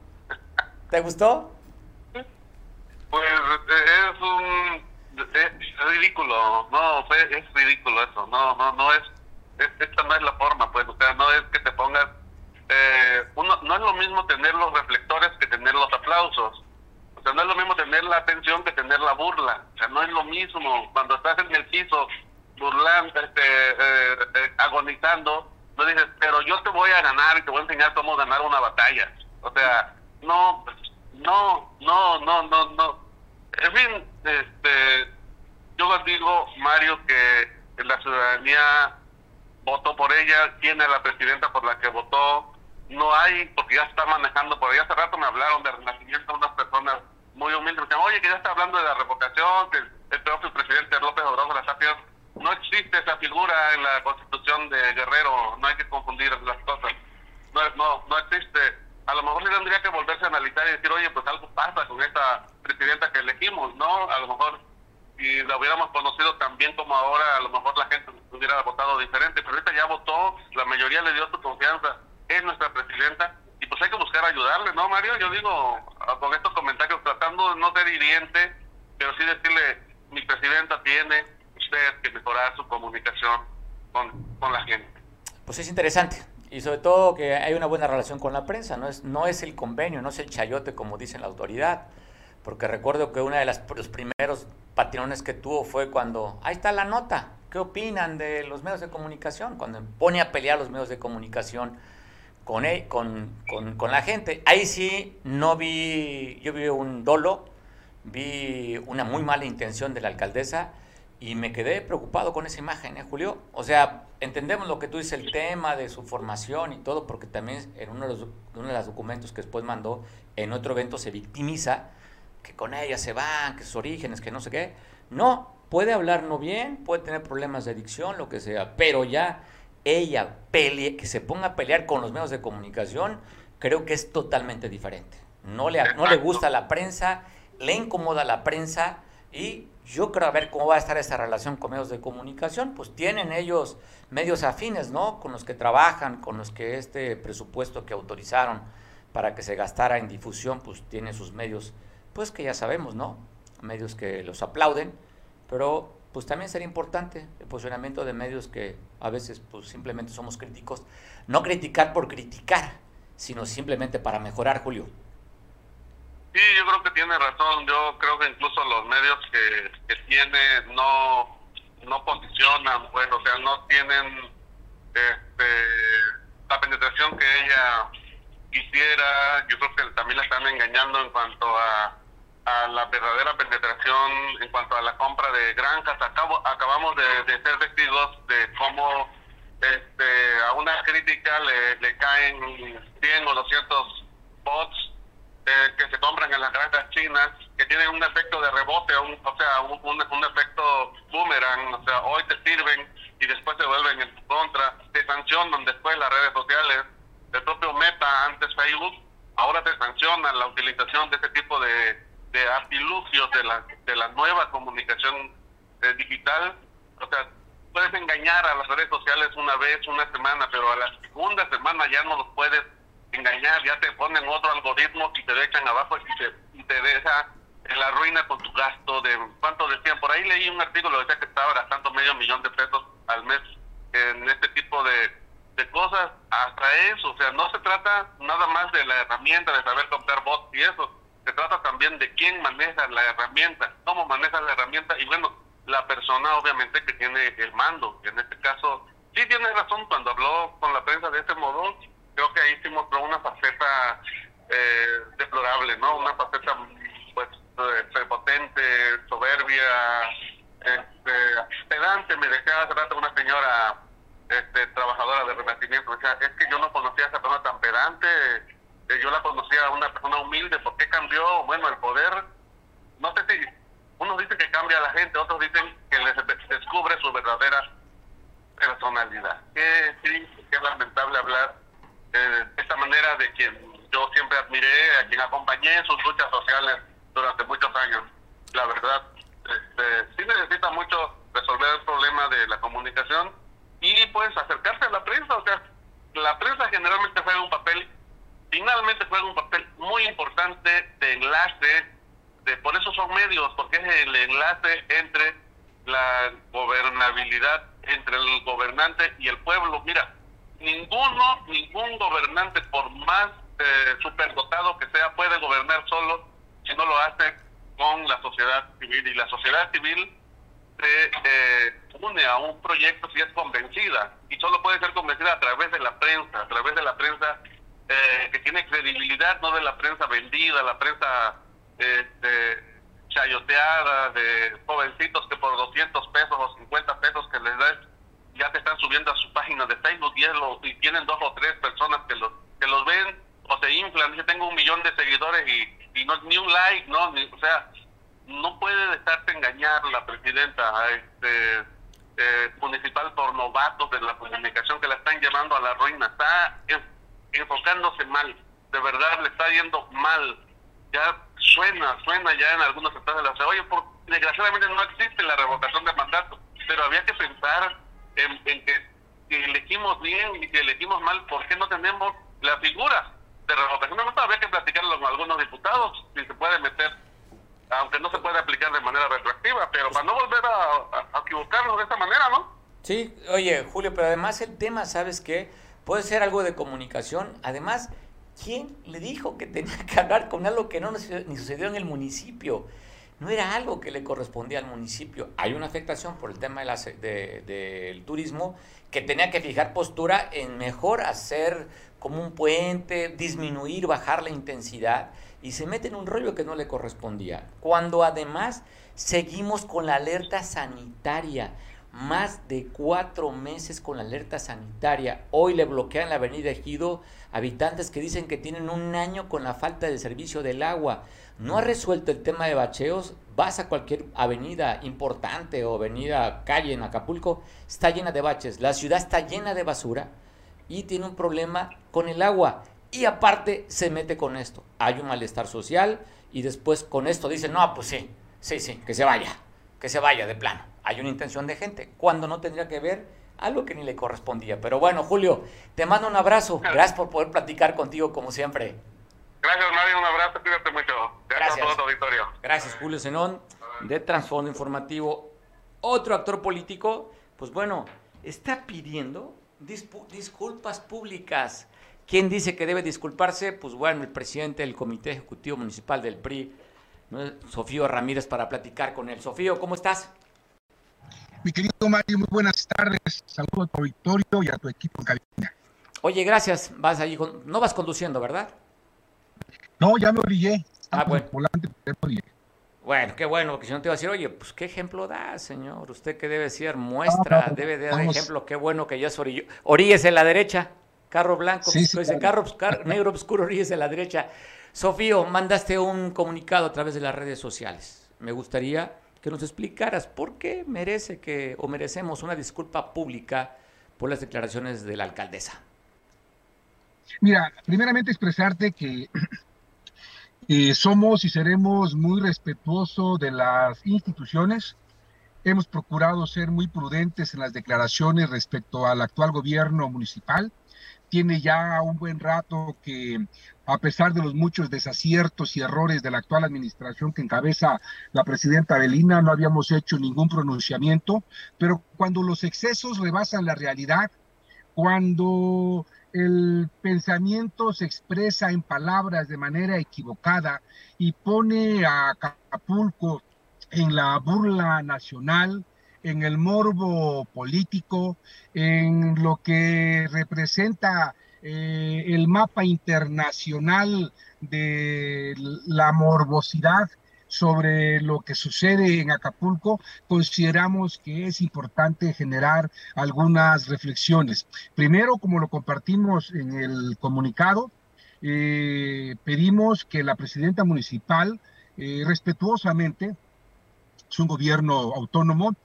¿te gustó?
Pues es un es ridículo, no, es ridículo eso, no, no, no es, esta no es la forma, pues, o sea, no es que te pongas, eh, uno, no es lo mismo tener los reflectores que tener los aplausos, o sea, no es lo mismo tener la atención que tener la burla, o sea, no es lo mismo cuando estás en el piso burlando, este, eh, eh, agonizando, no dices, pero yo te voy a ganar y te voy a enseñar cómo ganar una batalla, o sea, no, no, no, no, no, no, en fin, este, yo les digo, Mario, que la ciudadanía votó por ella, tiene la presidenta por la que votó, no hay, porque ya está manejando por ahí. Hace rato me hablaron de renacimiento unas personas muy humildes, me decían, oye, que ya está hablando de la revocación, que el propio presidente López Obrador la Tapia, no existe esa figura en la constitución de Guerrero, no hay que confundir las cosas, no, no, no existe. A lo mejor se tendría que volverse a analizar y decir, oye, pues algo pasa con esta presidenta que elegimos, ¿no? A lo mejor si la hubiéramos conocido tan bien como ahora, a lo mejor la gente hubiera votado diferente, pero ahorita ya votó, la mayoría le dio su confianza, es nuestra presidenta, y pues hay que buscar ayudarle, ¿no, Mario? Yo digo, con estos comentarios, tratando de no ser hiriente, pero sí decirle, mi presidenta tiene usted que mejorar su comunicación con, con la gente.
Pues es interesante, y sobre todo que hay una buena relación con la prensa, no es, no es el convenio, no es el chayote como dice la autoridad, porque recuerdo que uno de los primeros patrones que tuvo fue cuando, ahí está la nota, ¿qué opinan de los medios de comunicación? Cuando pone a pelear los medios de comunicación con, con, con, la gente. Ahí sí no vi, yo vi un dolo, vi una muy mala intención de la alcaldesa y me quedé preocupado con esa imagen, ¿eh, Julio? O sea, entendemos lo que tú dices, el tema de su formación y todo, porque también en uno de los, uno de los documentos que después mandó, en otro evento se victimiza, que con ella se van, que sus orígenes, que no sé qué. No, puede hablar no bien, puede tener problemas de adicción, lo que sea, pero ya ella pelee, que se ponga a pelear con los medios de comunicación, creo que es totalmente diferente. No le, no le gusta la prensa, le incomoda la prensa y yo creo a ver cómo va a estar esta relación con medios de comunicación. Pues tienen ellos medios afines, ¿no? Con los que trabajan, con los que este presupuesto que autorizaron para que se gastara en difusión, pues tiene sus medios pues que ya sabemos, ¿no? Medios que los aplauden, pero pues también sería importante el posicionamiento de medios que a veces pues simplemente somos críticos, no criticar por criticar, sino simplemente para mejorar, Julio.
Sí, yo creo que tiene razón, yo creo que incluso los medios que, que tiene no, no posicionan, pues, o sea, no tienen este, la penetración que ella quisiera, yo creo que también la están engañando en cuanto a a la verdadera penetración en cuanto a la compra de granjas. Acabo, acabamos de, ser testigos de cómo este, a una crítica le, le caen 100 o 200 bots eh, que se compran en las granjas chinas, que tienen un efecto de rebote, un, o sea, un, un, efecto boomerang, o sea, hoy te sirven y después se vuelven en tu contra, te sancionan después las redes sociales, el propio Meta, antes Facebook, ahora te sancionan la utilización de este tipo de, de artilugios de la, de la nueva comunicación eh, digital. O sea, puedes engañar a las redes sociales una vez, una semana, pero a la segunda semana ya no los puedes engañar, ya te ponen otro algoritmo y te dejan abajo y te, deja en la ruina con tu gasto de, ¿cuánto decían? Por ahí leí un artículo, decía que estaba gastando medio millón de pesos al mes en este tipo de, de cosas, hasta eso, o sea, no se trata nada más de la herramienta, de saber comprar bots y eso, se trata también de quién maneja la herramienta, cómo maneja la herramienta y bueno, la persona obviamente que tiene el mando. En este caso, sí tiene razón cuando habló con la prensa de este modo, creo que ahí hicimos una faceta eh, deplorable, ¿no? Una faceta pues prepotente, soberbia, este, pedante, me decía hace rato una señora este, trabajadora de renacimiento, decía, es que yo no conocía a esa persona tan pedante, eh, yo la conocía a una persona humilde, ¿por qué cambió? Bueno, el poder, no sé si, unos dicen que cambia a la gente, otros dicen que les descubre su verdadera personalidad. Qué triste, qué lamentable hablar de esta manera de quien yo siempre admiré, a quien acompañé en sus luchas sociales durante muchos años. La verdad, este, sí necesita mucho resolver el problema de la comunicación y pues acercarse a la prensa. O sea, la prensa generalmente juega un papel, finalmente juega un papel muy importante de enlace, de, por eso son medios, porque es el enlace entre la gobernabilidad, entre el gobernante y el pueblo. Mira, ninguno, ningún gobernante, por más eh, superdotado que sea, puede gobernar solo si no lo hace con la sociedad civil. Y la sociedad civil se eh, une a un proyecto si es convencida. Y solo puede ser convencida a través de la prensa, a través de la prensa eh, que tiene credibilidad, no de la prensa vendida, la prensa este, chayoteada, de jovencitos que por 200 pesos o 50 pesos que les das ya te están subiendo a su página de Facebook y, y tienen dos o tres personas que los, que los ven o se inflan, dice tengo un millón de seguidores y, y no ni un like, no, o sea, no puede dejarse engañar la presidenta este, eh, municipal por novatos de la comunicación que la están llevando a la ruina, está enfocándose mal, de verdad le está yendo mal, ya suena, suena ya en algunos estados de la ciudad, oye, desgraciadamente no existe la revocación de mandato, pero había que pensar en, que elegimos bien y si elegimos mal, ¿por qué no tenemos la figura? de revocación de habría que platicarlo con algunos diputados, si se puede meter, aunque no se puede aplicar de manera retroactiva, pero para no volver a, equivocarnos de esta manera, ¿no?
Sí, oye, Julio, pero además el tema, ¿sabes qué? Puede ser algo de comunicación. Además, ¿quién le dijo que tenía que hablar con algo que no ni sucedió en el municipio? No era algo que le correspondía al municipio. Hay una afectación por el tema de del turismo que tenía que fijar postura en mejor hacer como un puente, disminuir, bajar la intensidad y se mete en un rollo que no le correspondía. Cuando además seguimos con la alerta sanitaria, más de cuatro meses con la alerta sanitaria. Hoy le bloquean la avenida Ejido habitantes que dicen que tienen un año con la falta de servicio del agua. No ha resuelto el tema de bacheos. Vas a cualquier avenida importante o avenida calle en Acapulco, está llena de baches. La ciudad está llena de basura y tiene un problema con el agua. Y aparte se mete con esto. Hay un malestar social y después con esto dice, no, pues sí, sí, sí, que se vaya, que se vaya de plano. Hay una intención de gente, cuando no tendría que ver algo que ni le correspondía. Pero bueno, Julio, te mando un abrazo. Gracias por poder platicar contigo como siempre.
Gracias, Mario. Un abrazo. Cuídate mucho.
Gracias. Gracias, todo Gracias Julio Zenón, de Transfondo Informativo. Otro actor político, pues bueno, está pidiendo disculpas públicas. ¿Quién dice que debe disculparse? Pues bueno, el presidente del Comité Ejecutivo Municipal del PRI, Sofío Ramírez, para platicar con él. Sofío, ¿cómo estás?
Mi querido Mario, muy buenas tardes. Saludos a tu auditorio y a tu equipo en cabina.
Oye, gracias. Vas allí, no vas conduciendo, ¿verdad?
No, ya me orillé. Ah, bueno. Volante,
bueno, qué bueno, porque si no te iba a decir, oye, pues qué ejemplo da, señor. Usted que debe ser muestra, debe de dar ejemplo, qué bueno que ya es orillo. Orilles en la derecha, carro blanco, sí, carro, negro oscuro, orilles en la derecha. Sofío, mandaste un comunicado a través de las redes sociales. Me gustaría que nos explicaras por qué merece que, o merecemos una disculpa pública por las declaraciones de la alcaldesa.
Mira, primeramente expresarte que eh, somos y seremos muy respetuosos de las instituciones. Hemos procurado ser muy prudentes en las declaraciones respecto al actual gobierno municipal. Tiene ya un buen rato que, a pesar de los muchos desaciertos y errores de la actual administración que encabeza la presidenta Belina, no habíamos hecho ningún pronunciamiento. Pero cuando los excesos rebasan la realidad, cuando el pensamiento se expresa en palabras de manera equivocada y pone a Acapulco en la burla nacional, en el morbo político, en lo que representa eh, el mapa internacional de la morbosidad sobre lo que sucede en Acapulco, consideramos que es importante generar algunas reflexiones. Primero, como lo compartimos en el comunicado, eh, pedimos que la presidenta municipal eh, respetuosamente, es un gobierno autónomo,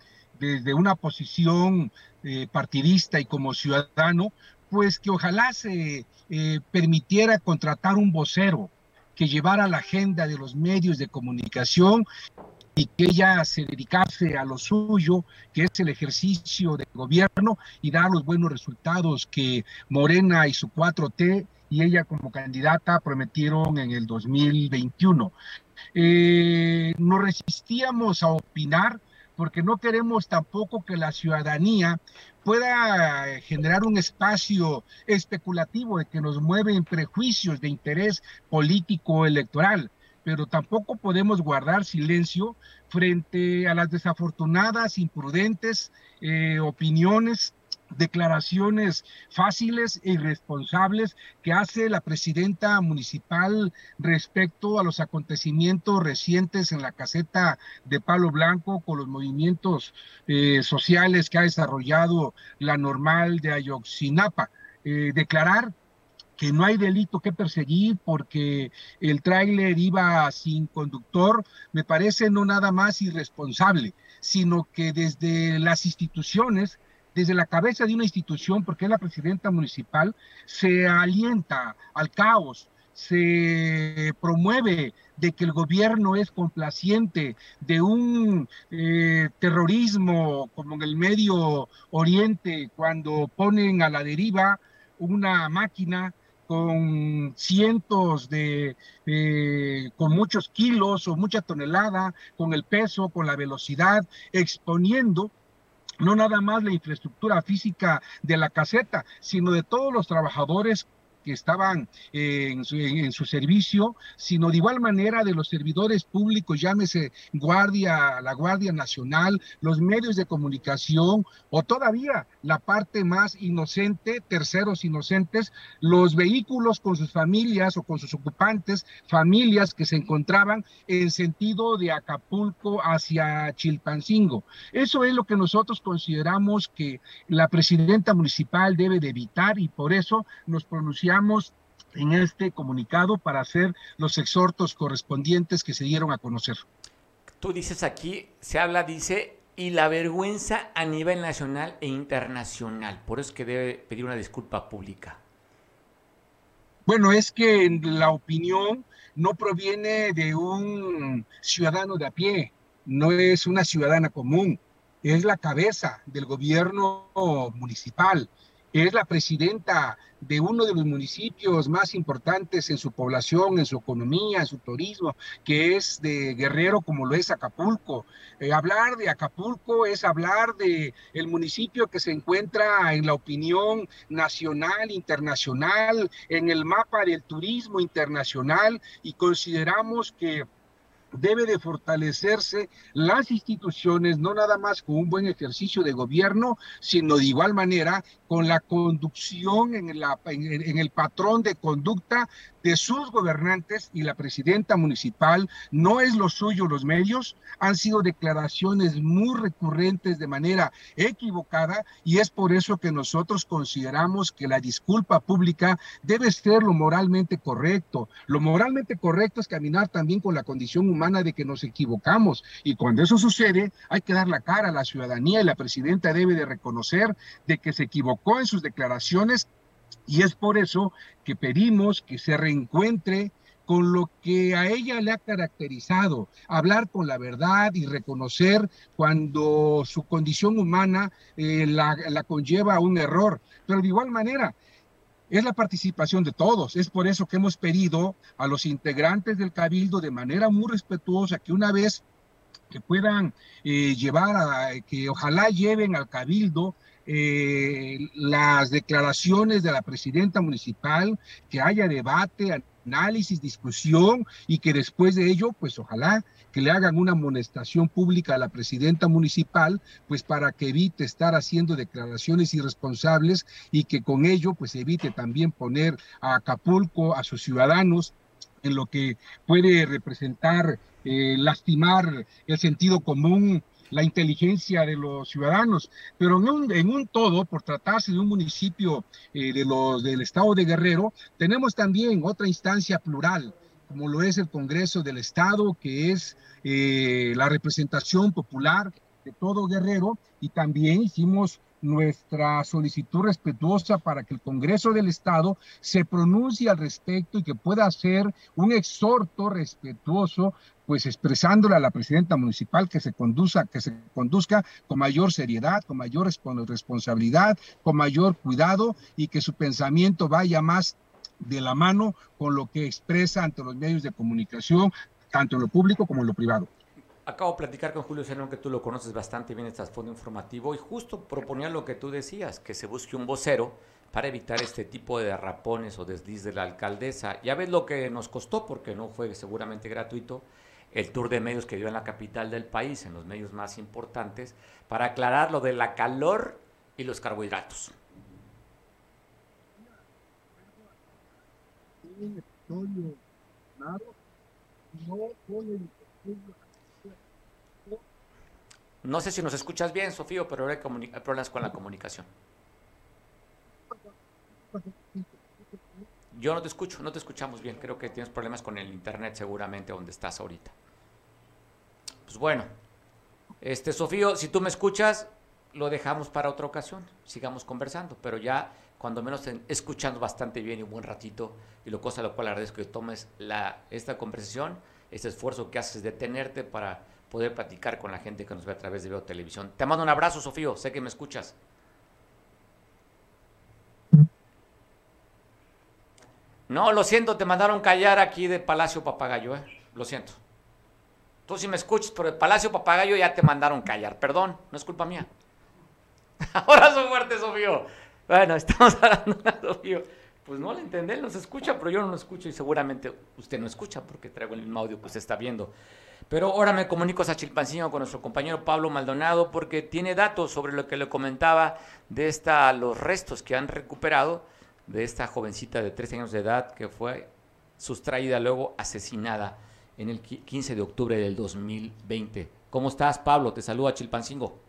desde una posición partidista y como ciudadano, pues que ojalá se permitiera contratar un vocero que llevara la agenda de los medios de comunicación y que ella se dedicase a lo suyo, que es el ejercicio de gobierno y dar los buenos resultados que Morena y su 4T y ella como candidata prometieron en el 2021. Eh, no resistíamos a opinar porque no queremos tampoco que la ciudadanía pueda generar un espacio especulativo de que nos mueven prejuicios de interés político electoral, pero tampoco podemos guardar silencio frente a las desafortunadas, imprudentes eh, opiniones declaraciones fáciles e irresponsables que hace la presidenta municipal respecto a los acontecimientos recientes en la caseta de Palo Blanco con los movimientos eh, sociales que ha desarrollado la normal de Ayoxinapa. Eh, declarar que no hay delito que perseguir porque el tráiler iba sin conductor, me parece no nada más irresponsable, sino que desde las instituciones desde la cabeza de una institución, porque es la presidenta municipal, se alienta al caos, se promueve de que el gobierno es complaciente de un eh, terrorismo como en el Medio Oriente, cuando ponen a la deriva una máquina con cientos de, eh, con muchos kilos o mucha tonelada, con el peso, con la velocidad, exponiendo no nada más la infraestructura física de la caseta, sino de todos los trabajadores estaban en, su, servicio, sino de igual manera de los servidores públicos, llámese Guardia, la Guardia Nacional, los medios de comunicación o todavía la parte más inocente, terceros inocentes, los vehículos con sus familias o con sus ocupantes, familias que se encontraban en sentido de Acapulco hacia Chilpancingo. Eso es lo que nosotros consideramos que la presidenta municipal debe de evitar y por eso nos pronunciamos en este comunicado para hacer los exhortos correspondientes que se dieron a conocer.
Tú dices aquí, se habla, dice, y la vergüenza a nivel nacional e internacional. Por eso es que debe pedir una disculpa pública.
Bueno, es que la opinión no proviene de un ciudadano de a pie, no es una ciudadana común, es la cabeza del gobierno municipal, es la presidenta de uno de los municipios más importantes en su población, en su economía, en su turismo, que es de Guerrero como lo es Acapulco. Eh, hablar de Acapulco es hablar de el municipio que se encuentra en la opinión nacional, internacional, en el mapa del turismo internacional y consideramos que debe de fortalecerse las instituciones, no nada más con un buen ejercicio de gobierno, sino de igual manera con la conducción en, la, en, el patrón de conducta de sus gobernantes y la presidenta municipal. No es lo suyo los medios, han sido declaraciones muy recurrentes de manera equivocada y es por eso que nosotros consideramos que la disculpa pública debe ser lo moralmente correcto. Lo moralmente correcto es caminar también con la condición humana de que nos equivocamos y cuando eso sucede hay que dar la cara a la ciudadanía y la presidenta debe de reconocer de que se equivocó en sus declaraciones y es por eso que pedimos que se reencuentre con lo que a ella le ha caracterizado, hablar con la verdad y reconocer cuando su condición humana eh, la, la conlleva a un error. Pero de igual manera, es la participación de todos. Es por eso que hemos pedido a los integrantes del cabildo de manera muy respetuosa que una vez que puedan eh, llevar a, que ojalá lleven al cabildo eh, las declaraciones de la presidenta municipal, que haya debate análisis, discusión y que después de ello, pues ojalá que le hagan una amonestación pública a la presidenta municipal, pues para que evite estar haciendo declaraciones irresponsables y que con ello pues evite también poner a Acapulco, a sus ciudadanos en lo que puede representar eh, lastimar el sentido común, la inteligencia de los ciudadanos, pero en un, en un todo, por tratarse de un municipio eh, de los, del estado de Guerrero, tenemos también otra instancia plural, como lo es el Congreso del Estado, que es eh, la representación popular de todo Guerrero, y también hicimos nuestra solicitud respetuosa para que el Congreso del Estado se pronuncie al respecto y que pueda hacer un exhorto respetuoso, pues expresándole a la presidenta municipal que se conduzca, que se conduzca con mayor seriedad, con mayor responsabilidad, con mayor cuidado y que su pensamiento vaya más de la mano con lo que expresa ante los medios de comunicación, tanto en lo público como en lo privado.
Acabo de platicar con Julio Serrano, que tú lo conoces bastante bien, este fondo informativo, y justo proponía lo que tú decías, que se busque un vocero para evitar este tipo de derrapones o desliz de la alcaldesa. Ya ves lo que nos costó, porque no fue seguramente gratuito, el tour de medios que dio en la capital del país, en los medios más importantes, para aclarar lo de la calor y los carbohidratos. No sé si nos escuchas bien, Sofío, pero hay, problemas con la comunicación. Yo no te escucho, no te escuchamos bien. Creo que tienes problemas con el internet seguramente donde estás ahorita. Pues bueno, este Sofío, si tú me escuchas, lo dejamos para otra ocasión. Sigamos conversando, pero ya cuando menos escuchando bastante bien y un buen ratito, y lo cosa lo cual agradezco que tomes la, esta conversación, este esfuerzo que haces de tenerte para poder platicar con la gente que nos ve a través de Veo Televisión. Te mando un abrazo, Sofío, sé que me escuchas. No, lo siento, te mandaron callar aquí de Palacio Papagayo, ¿eh? Lo siento. Tú sí me escuchas, pero de Palacio Papagayo ya te mandaron callar. Perdón, no es culpa mía. Abrazo fuerte, Sofío. Bueno, estamos hablando de Sofío. Pues no le entendé, él nos escucha, pero yo no lo escucho y seguramente usted no escucha porque traigo el audio que usted está viendo. Pero ahora me comunico a Chilpancingo con nuestro compañero Pablo Maldonado porque tiene datos sobre lo que le comentaba de esta, los restos que han recuperado de esta jovencita de 13 años de edad que fue sustraída luego asesinada en el 15 de octubre del 2020. ¿Cómo estás, Pablo? Te saluda Chilpancingo.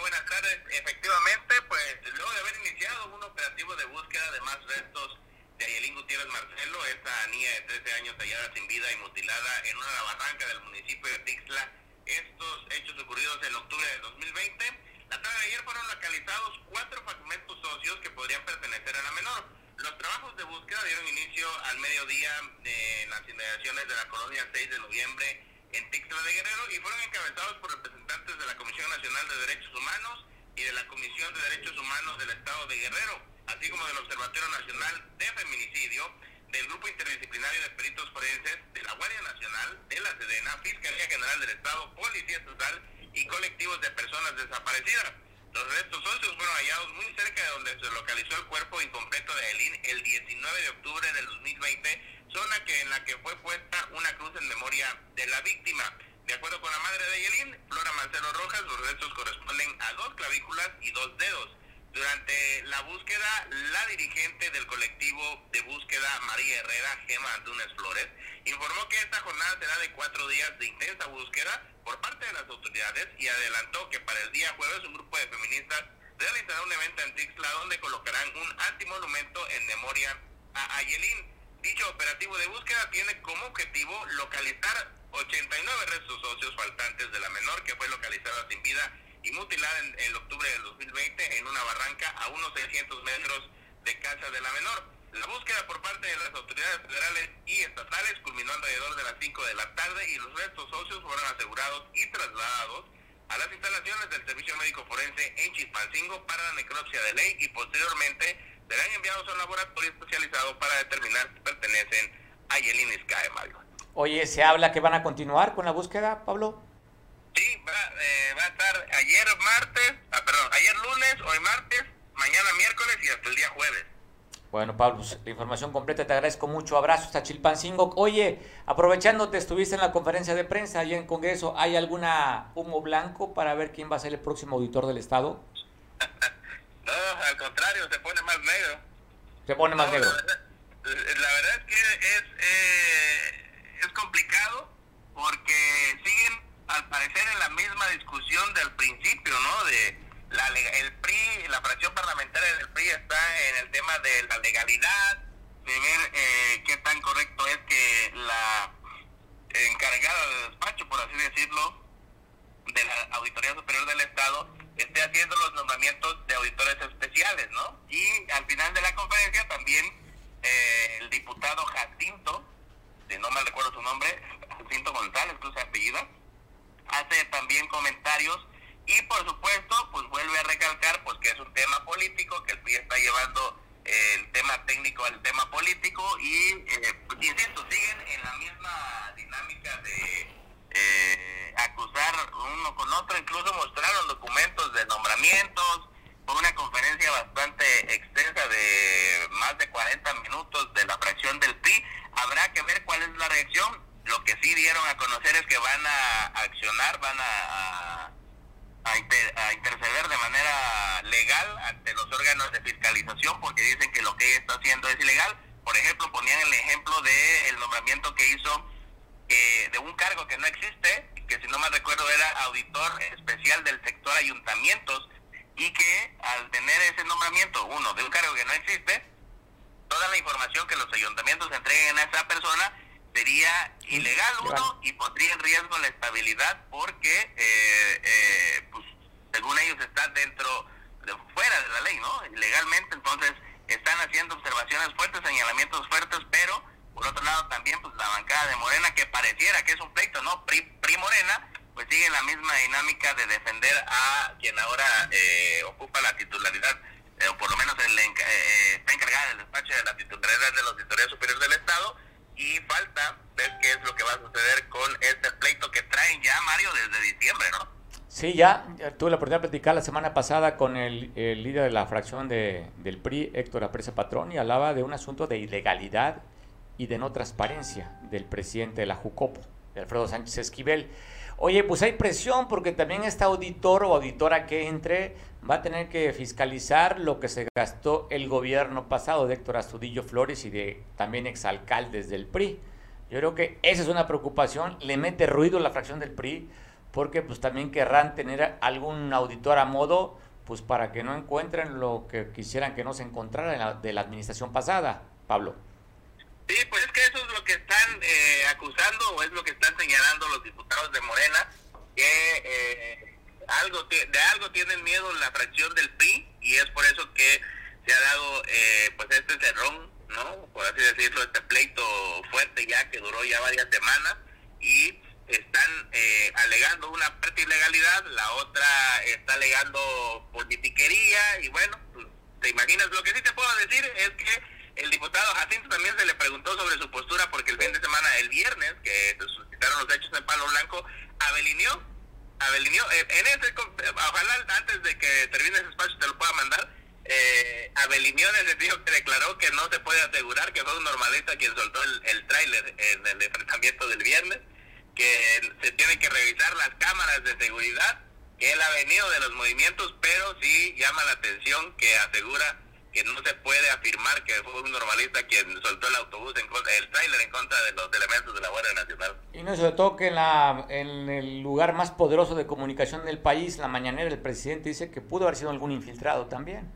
Buenas tardes. Efectivamente, pues luego de haber iniciado un operativo de búsqueda de más restos de Ayelín Gutiérrez Marcelo, esta niña de 13 años hallada sin vida y mutilada en una barranca del municipio de Tixla. Estos hechos ocurridos en octubre de 2020. La tarde de ayer fueron localizados cuatro fragmentos óseos que podrían pertenecer a la menor. Los trabajos de búsqueda dieron inicio al mediodía en las inmediaciones de la colonia 6 de noviembre en Tixla de Guerrero y fueron encabezados por representantes de la Comisión Nacional de Derechos Humanos y de la Comisión de Derechos Humanos del Estado de Guerrero así como del Observatorio Nacional de Feminicidio, del Grupo Interdisciplinario de Peritos Forenses, de la Guardia Nacional, de la Sedena, Fiscalía General del Estado, Policía Estatal y colectivos de personas desaparecidas. Los restos óseos fueron hallados muy cerca de donde se localizó el cuerpo incompleto de Elin el 19 de octubre del 2020, zona que en la que fue puesta una cruz en memoria de la víctima. De acuerdo con la madre de Yelin, Flora Marcelo Rojas, los restos corresponden a dos clavículas y dos dedos. Durante la búsqueda, la dirigente del colectivo de búsqueda, María Herrera, Gema Antunes Flores, informó que esta jornada será de cuatro días de intensa búsqueda por parte de las autoridades y adelantó que para el día jueves un grupo de feministas realizará un evento en Tixla donde colocarán un antimonumento en memoria a Ayelín. Dicho operativo de búsqueda tiene como objetivo localizar 89 restos socios faltantes de la menor que fue localizada sin vida y mutilada en, el octubre del 2020 en una barranca a unos 600 metros de casa de la menor. La búsqueda por parte de las autoridades federales y estatales culminó alrededor de las 5 de la tarde y los restos óseos fueron asegurados y trasladados a las instalaciones del Servicio Médico Forense en Chispancingo para la necropsia de ley y posteriormente serán enviados a un laboratorio especializado para determinar si pertenecen a Yelin Sky, Mario.
Oye, ¿se habla que van a continuar con la búsqueda, Pablo?
Sí, va, eh, va a estar ayer martes, ah, perdón, ayer lunes, hoy martes, mañana miércoles y hasta el día jueves.
Bueno, Pablo, pues, la información completa, te agradezco mucho. Abrazos hasta Chilpancingo. Oye, aprovechándote, estuviste en la conferencia de prensa allá en Congreso. ¿Hay alguna humo blanco para ver quién va a ser el próximo auditor del Estado?
no, al contrario, se pone más negro.
Se pone más negro.
La verdad, es que es, eh, es complicado porque siguen, al parecer, en la misma discusión del principio, ¿no? De la, el PRI, la fracción parlamentaria del PRI está en el tema de la legalidad, de ver eh, qué tan correcto es que la encargada del despacho, por así decirlo, de la Auditoría Superior del Estado, esté haciendo los nombramientos de auditores especiales, ¿no? Y al final de la conferencia también eh, el diputado Jacinto, si no me recuerdo su nombre, Jacinto González, se apellida, hace también comentarios y por supuesto, pues vuelve a recalcar pues que es un tema político, que el PRI está llevando eh, el tema técnico al tema político y, eh, pues, insisto, siguen en la misma dinámica de eh, acusar uno con otro, incluso mostraron documentos de nombramientos, fue una conferencia bastante extensa de más de 40 minutos de la fracción del PRI, habrá que ver cuál es la reacción, lo que sí dieron a conocer es que van a accionar, van a a, interceder de manera legal ante los órganos de fiscalización porque dicen que lo que ella está haciendo es ilegal. Por ejemplo, ponían el ejemplo del el nombramiento que hizo eh, de un cargo que no existe, que si no me recuerdo era auditor especial del sector ayuntamientos, y que al tener ese nombramiento, uno, de un cargo que no existe, toda la información que los ayuntamientos entreguen a esa persona sería ilegal uno y pondría en riesgo la estabilidad porque eh, eh, pues según ellos están dentro de, fuera de la ley no ilegalmente entonces están haciendo observaciones fuertes señalamientos fuertes pero por otro lado también pues la bancada de Morena que pareciera que es un pleito no PRI, PRI Morena pues sigue la misma dinámica de defender a quien ahora eh, ocupa la titularidad o por lo menos está encargada del despacho de la titularidad de la Auditoría Superior del Estado y falta ver qué es lo que va a suceder con este pleito que traen ya, Mario, desde diciembre, ¿no?
Sí, ya, tuve la oportunidad de platicar la semana pasada con el, líder de la fracción de, del PRI, Héctor Apresa Patrón, y hablaba de un asunto de ilegalidad y de no transparencia del presidente de la Jucopo, Alfredo Sánchez Esquivel. Oye, pues hay presión porque también este auditor o auditora que entre va a tener que fiscalizar lo que se gastó el gobierno pasado de Héctor Astudillo Flores y de también exalcaldes del PRI. Yo creo que esa es una preocupación, le mete ruido la fracción del PRI porque pues también querrán tener algún auditor a modo pues para que no encuentren lo que quisieran que no se encontrara de la administración pasada, Pablo.
Sí, pues es que eso es lo que están eh, acusando o es lo que están señalando los diputados de Morena, que eh, algo de algo tienen miedo la fracción del PRI y es por eso que se ha dado eh, pues este cerrón, ¿no? Por así decirlo, este pleito fuerte ya que duró ya varias semanas y están alegando una parte ilegalidad, la otra está alegando politiquería y bueno, pues, te imaginas, lo que sí te puedo decir es que el diputado Jacinto también se le preguntó sobre su postura porque el fin de semana, el viernes, que se suscitaron los hechos en Palo Blanco, avelinió, avelinió, eh, en ese, ojalá antes de que termine ese espacio te lo pueda mandar, eh, avelinió en el que declaró que no se puede asegurar que fue un normalista quien soltó el, el tráiler en el enfrentamiento del viernes, que se tienen que revisar las cámaras de seguridad, que él ha venido de los movimientos, pero sí llama la atención que asegura que no se puede afirmar que fue un normalista quien soltó el autobús, en contra, el tráiler en contra de los elementos de la Guardia Nacional.
Y no se toque en, la, en el lugar más poderoso de comunicación del país, la mañanera, el presidente dice que pudo haber sido algún infiltrado también.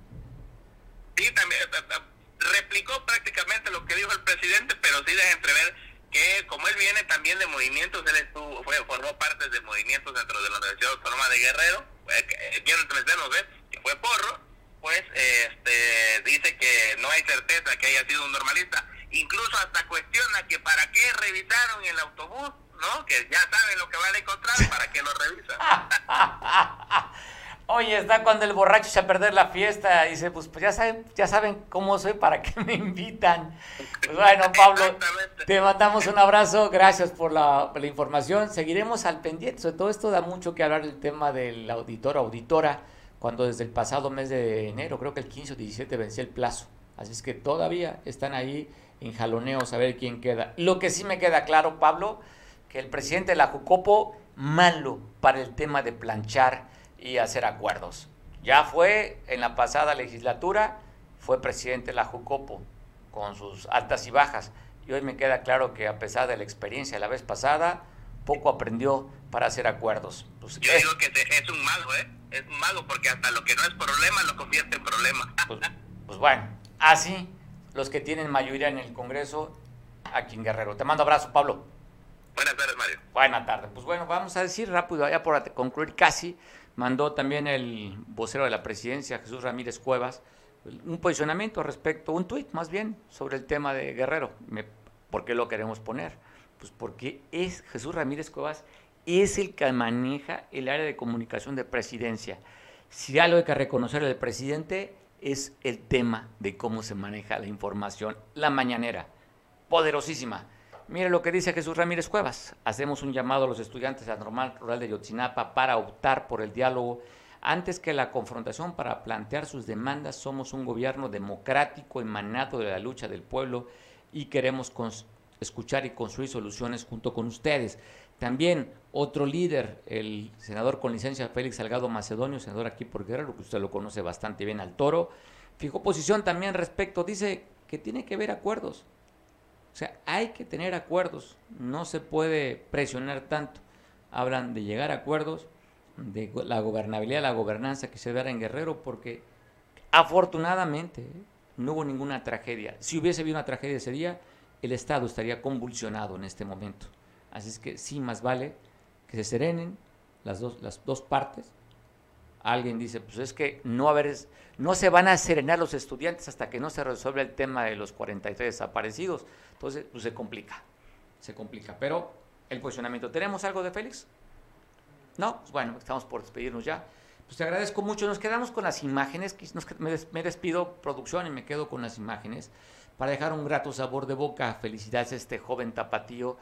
Sí, también replicó prácticamente lo que dijo el presidente, pero sí deja entrever que como él viene también de movimientos, él estuvo, fue, formó parte de movimientos dentro de la Universidad Autónoma de Guerrero, eh, quiero entendemos, que fue porro, pues este, dice que no hay certeza que haya sido un normalista. Incluso hasta cuestiona que para qué revisaron el autobús, ¿no? Que ya saben lo que van a encontrar, para qué lo revisan.
Oye, está cuando el borracho se a perder la fiesta dice, pues, pues ya saben, ya saben cómo soy, para qué me invitan. Pues bueno, Pablo, te mandamos un abrazo, gracias por la, por la, información. Seguiremos al pendiente, sobre todo esto da mucho que hablar el tema del auditor, auditora cuando desde el pasado mes de enero, creo que el 15 o 17 vencía el plazo Así es que todavía están ahí en jaloneos a ver quién queda. Lo que sí me queda claro, Pablo, que el presidente de la Jucopo, malo para el tema de planchar y hacer acuerdos. Ya fue en la pasada legislatura, fue presidente de la Jucopo, con sus altas y bajas. Y hoy me queda claro que a pesar de la experiencia de la vez pasada, poco aprendió para hacer acuerdos.
Pues, Yo digo que es un malo, ¿eh? Es un malo porque hasta lo que no es problema lo convierte en problema.
Pues, pues bueno, así los que tienen mayoría en el Congreso aquí en Guerrero. Te mando abrazo, Pablo.
Buenas tardes, Mario.
Buenas tardes. Pues bueno, vamos a decir rápido, ya por concluir casi, mandó también el vocero de la presidencia, Jesús Ramírez Cuevas, un posicionamiento respecto, un tuit más bien, sobre el tema de Guerrero. ¿Por qué lo queremos poner? Pues porque es Jesús Ramírez Cuevas es el que maneja el área de comunicación de presidencia. Si algo hay que reconocer al presidente es el tema de cómo se maneja la información, la mañanera, poderosísima. Mire lo que dice Jesús Ramírez Cuevas. Hacemos un llamado a los estudiantes de la normal rural de Yotzinapa para optar por el diálogo antes que la confrontación para plantear sus demandas. Somos un gobierno democrático emanado de la lucha del pueblo y queremos escuchar y construir soluciones junto con ustedes. También otro líder, el senador con licencia Félix Salgado Macedonio, senador aquí por Guerrero, que usted lo conoce bastante bien al toro, fijó posición también respecto, dice que tiene que haber acuerdos. O sea, hay que tener acuerdos, no se puede presionar tanto. Hablan de llegar a acuerdos, de la gobernabilidad, la gobernanza que se dará en Guerrero, porque afortunadamente ¿eh? no hubo ninguna tragedia. Si hubiese habido una tragedia ese día, el Estado estaría convulsionado en este momento. Así es que sí, más vale que se serenen las dos, las dos partes. Alguien dice, pues es que no, haber, no se van a serenar los estudiantes hasta que no se resuelva el tema de los 43 desaparecidos. Entonces, pues se complica, se complica. Pero el posicionamiento, ¿tenemos algo de Félix? No, pues bueno, estamos por despedirnos ya. Pues te agradezco mucho. Nos quedamos con las imágenes. me despido, producción, y me quedo con las imágenes para dejar un grato sabor de boca. Felicidades a este joven tapatío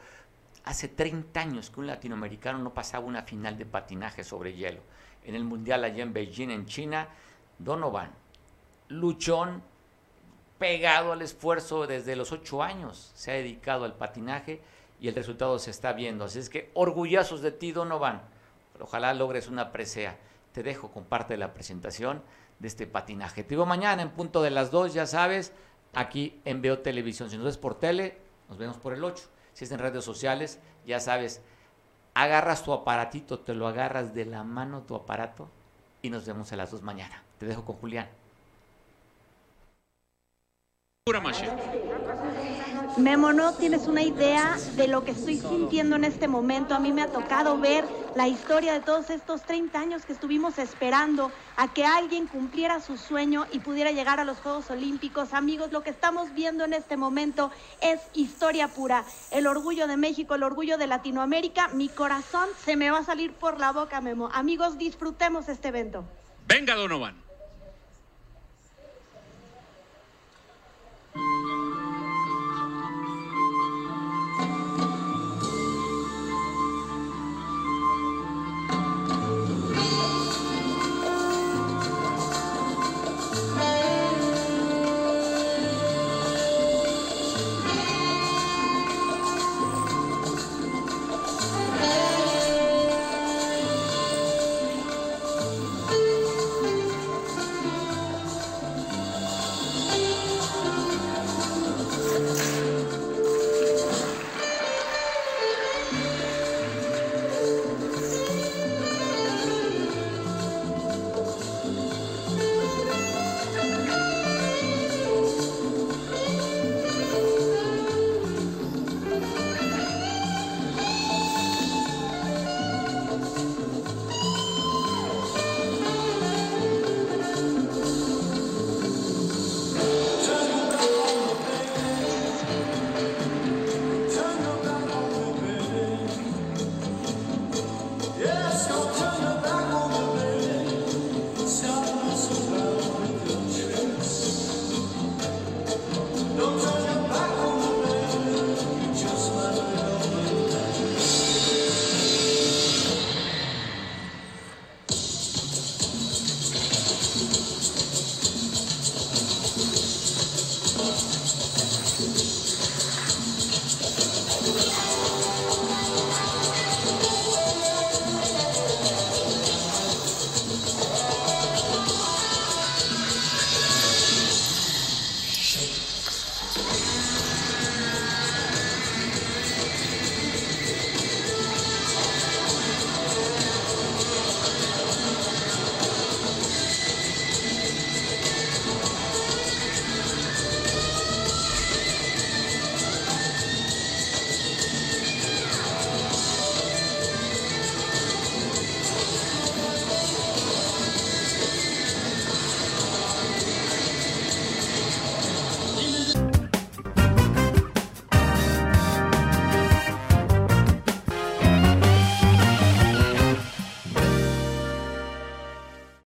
Hace 30 años que un latinoamericano no pasaba una final de patinaje sobre hielo. En el Mundial allá en Beijing, en China, Donovan, luchón, pegado al esfuerzo desde los 8 años, se ha dedicado al patinaje y el resultado se está viendo. Así es que orgullosos de ti, Donovan. Ojalá logres una presea. Te dejo con parte de la presentación de este patinaje. Te digo mañana en punto de las 2, ya sabes, aquí en Veo Televisión. Si nos ves por tele, nos vemos por el 8 si es en redes sociales, ya sabes, agarras tu aparatito, te lo agarras de la mano tu aparato y nos vemos a las dos mañana. Te dejo con Julián.
Memo, no tienes una idea de lo que estoy sintiendo en este momento. A mí me ha tocado ver la historia de todos estos 30 años que estuvimos esperando a que alguien cumpliera su sueño y pudiera llegar a los Juegos Olímpicos. Amigos, lo que estamos viendo en este momento es historia pura. El orgullo de México, el orgullo de Latinoamérica. Mi corazón se me va a salir por la boca, Memo. Amigos, disfrutemos este evento.
Venga, Donovan.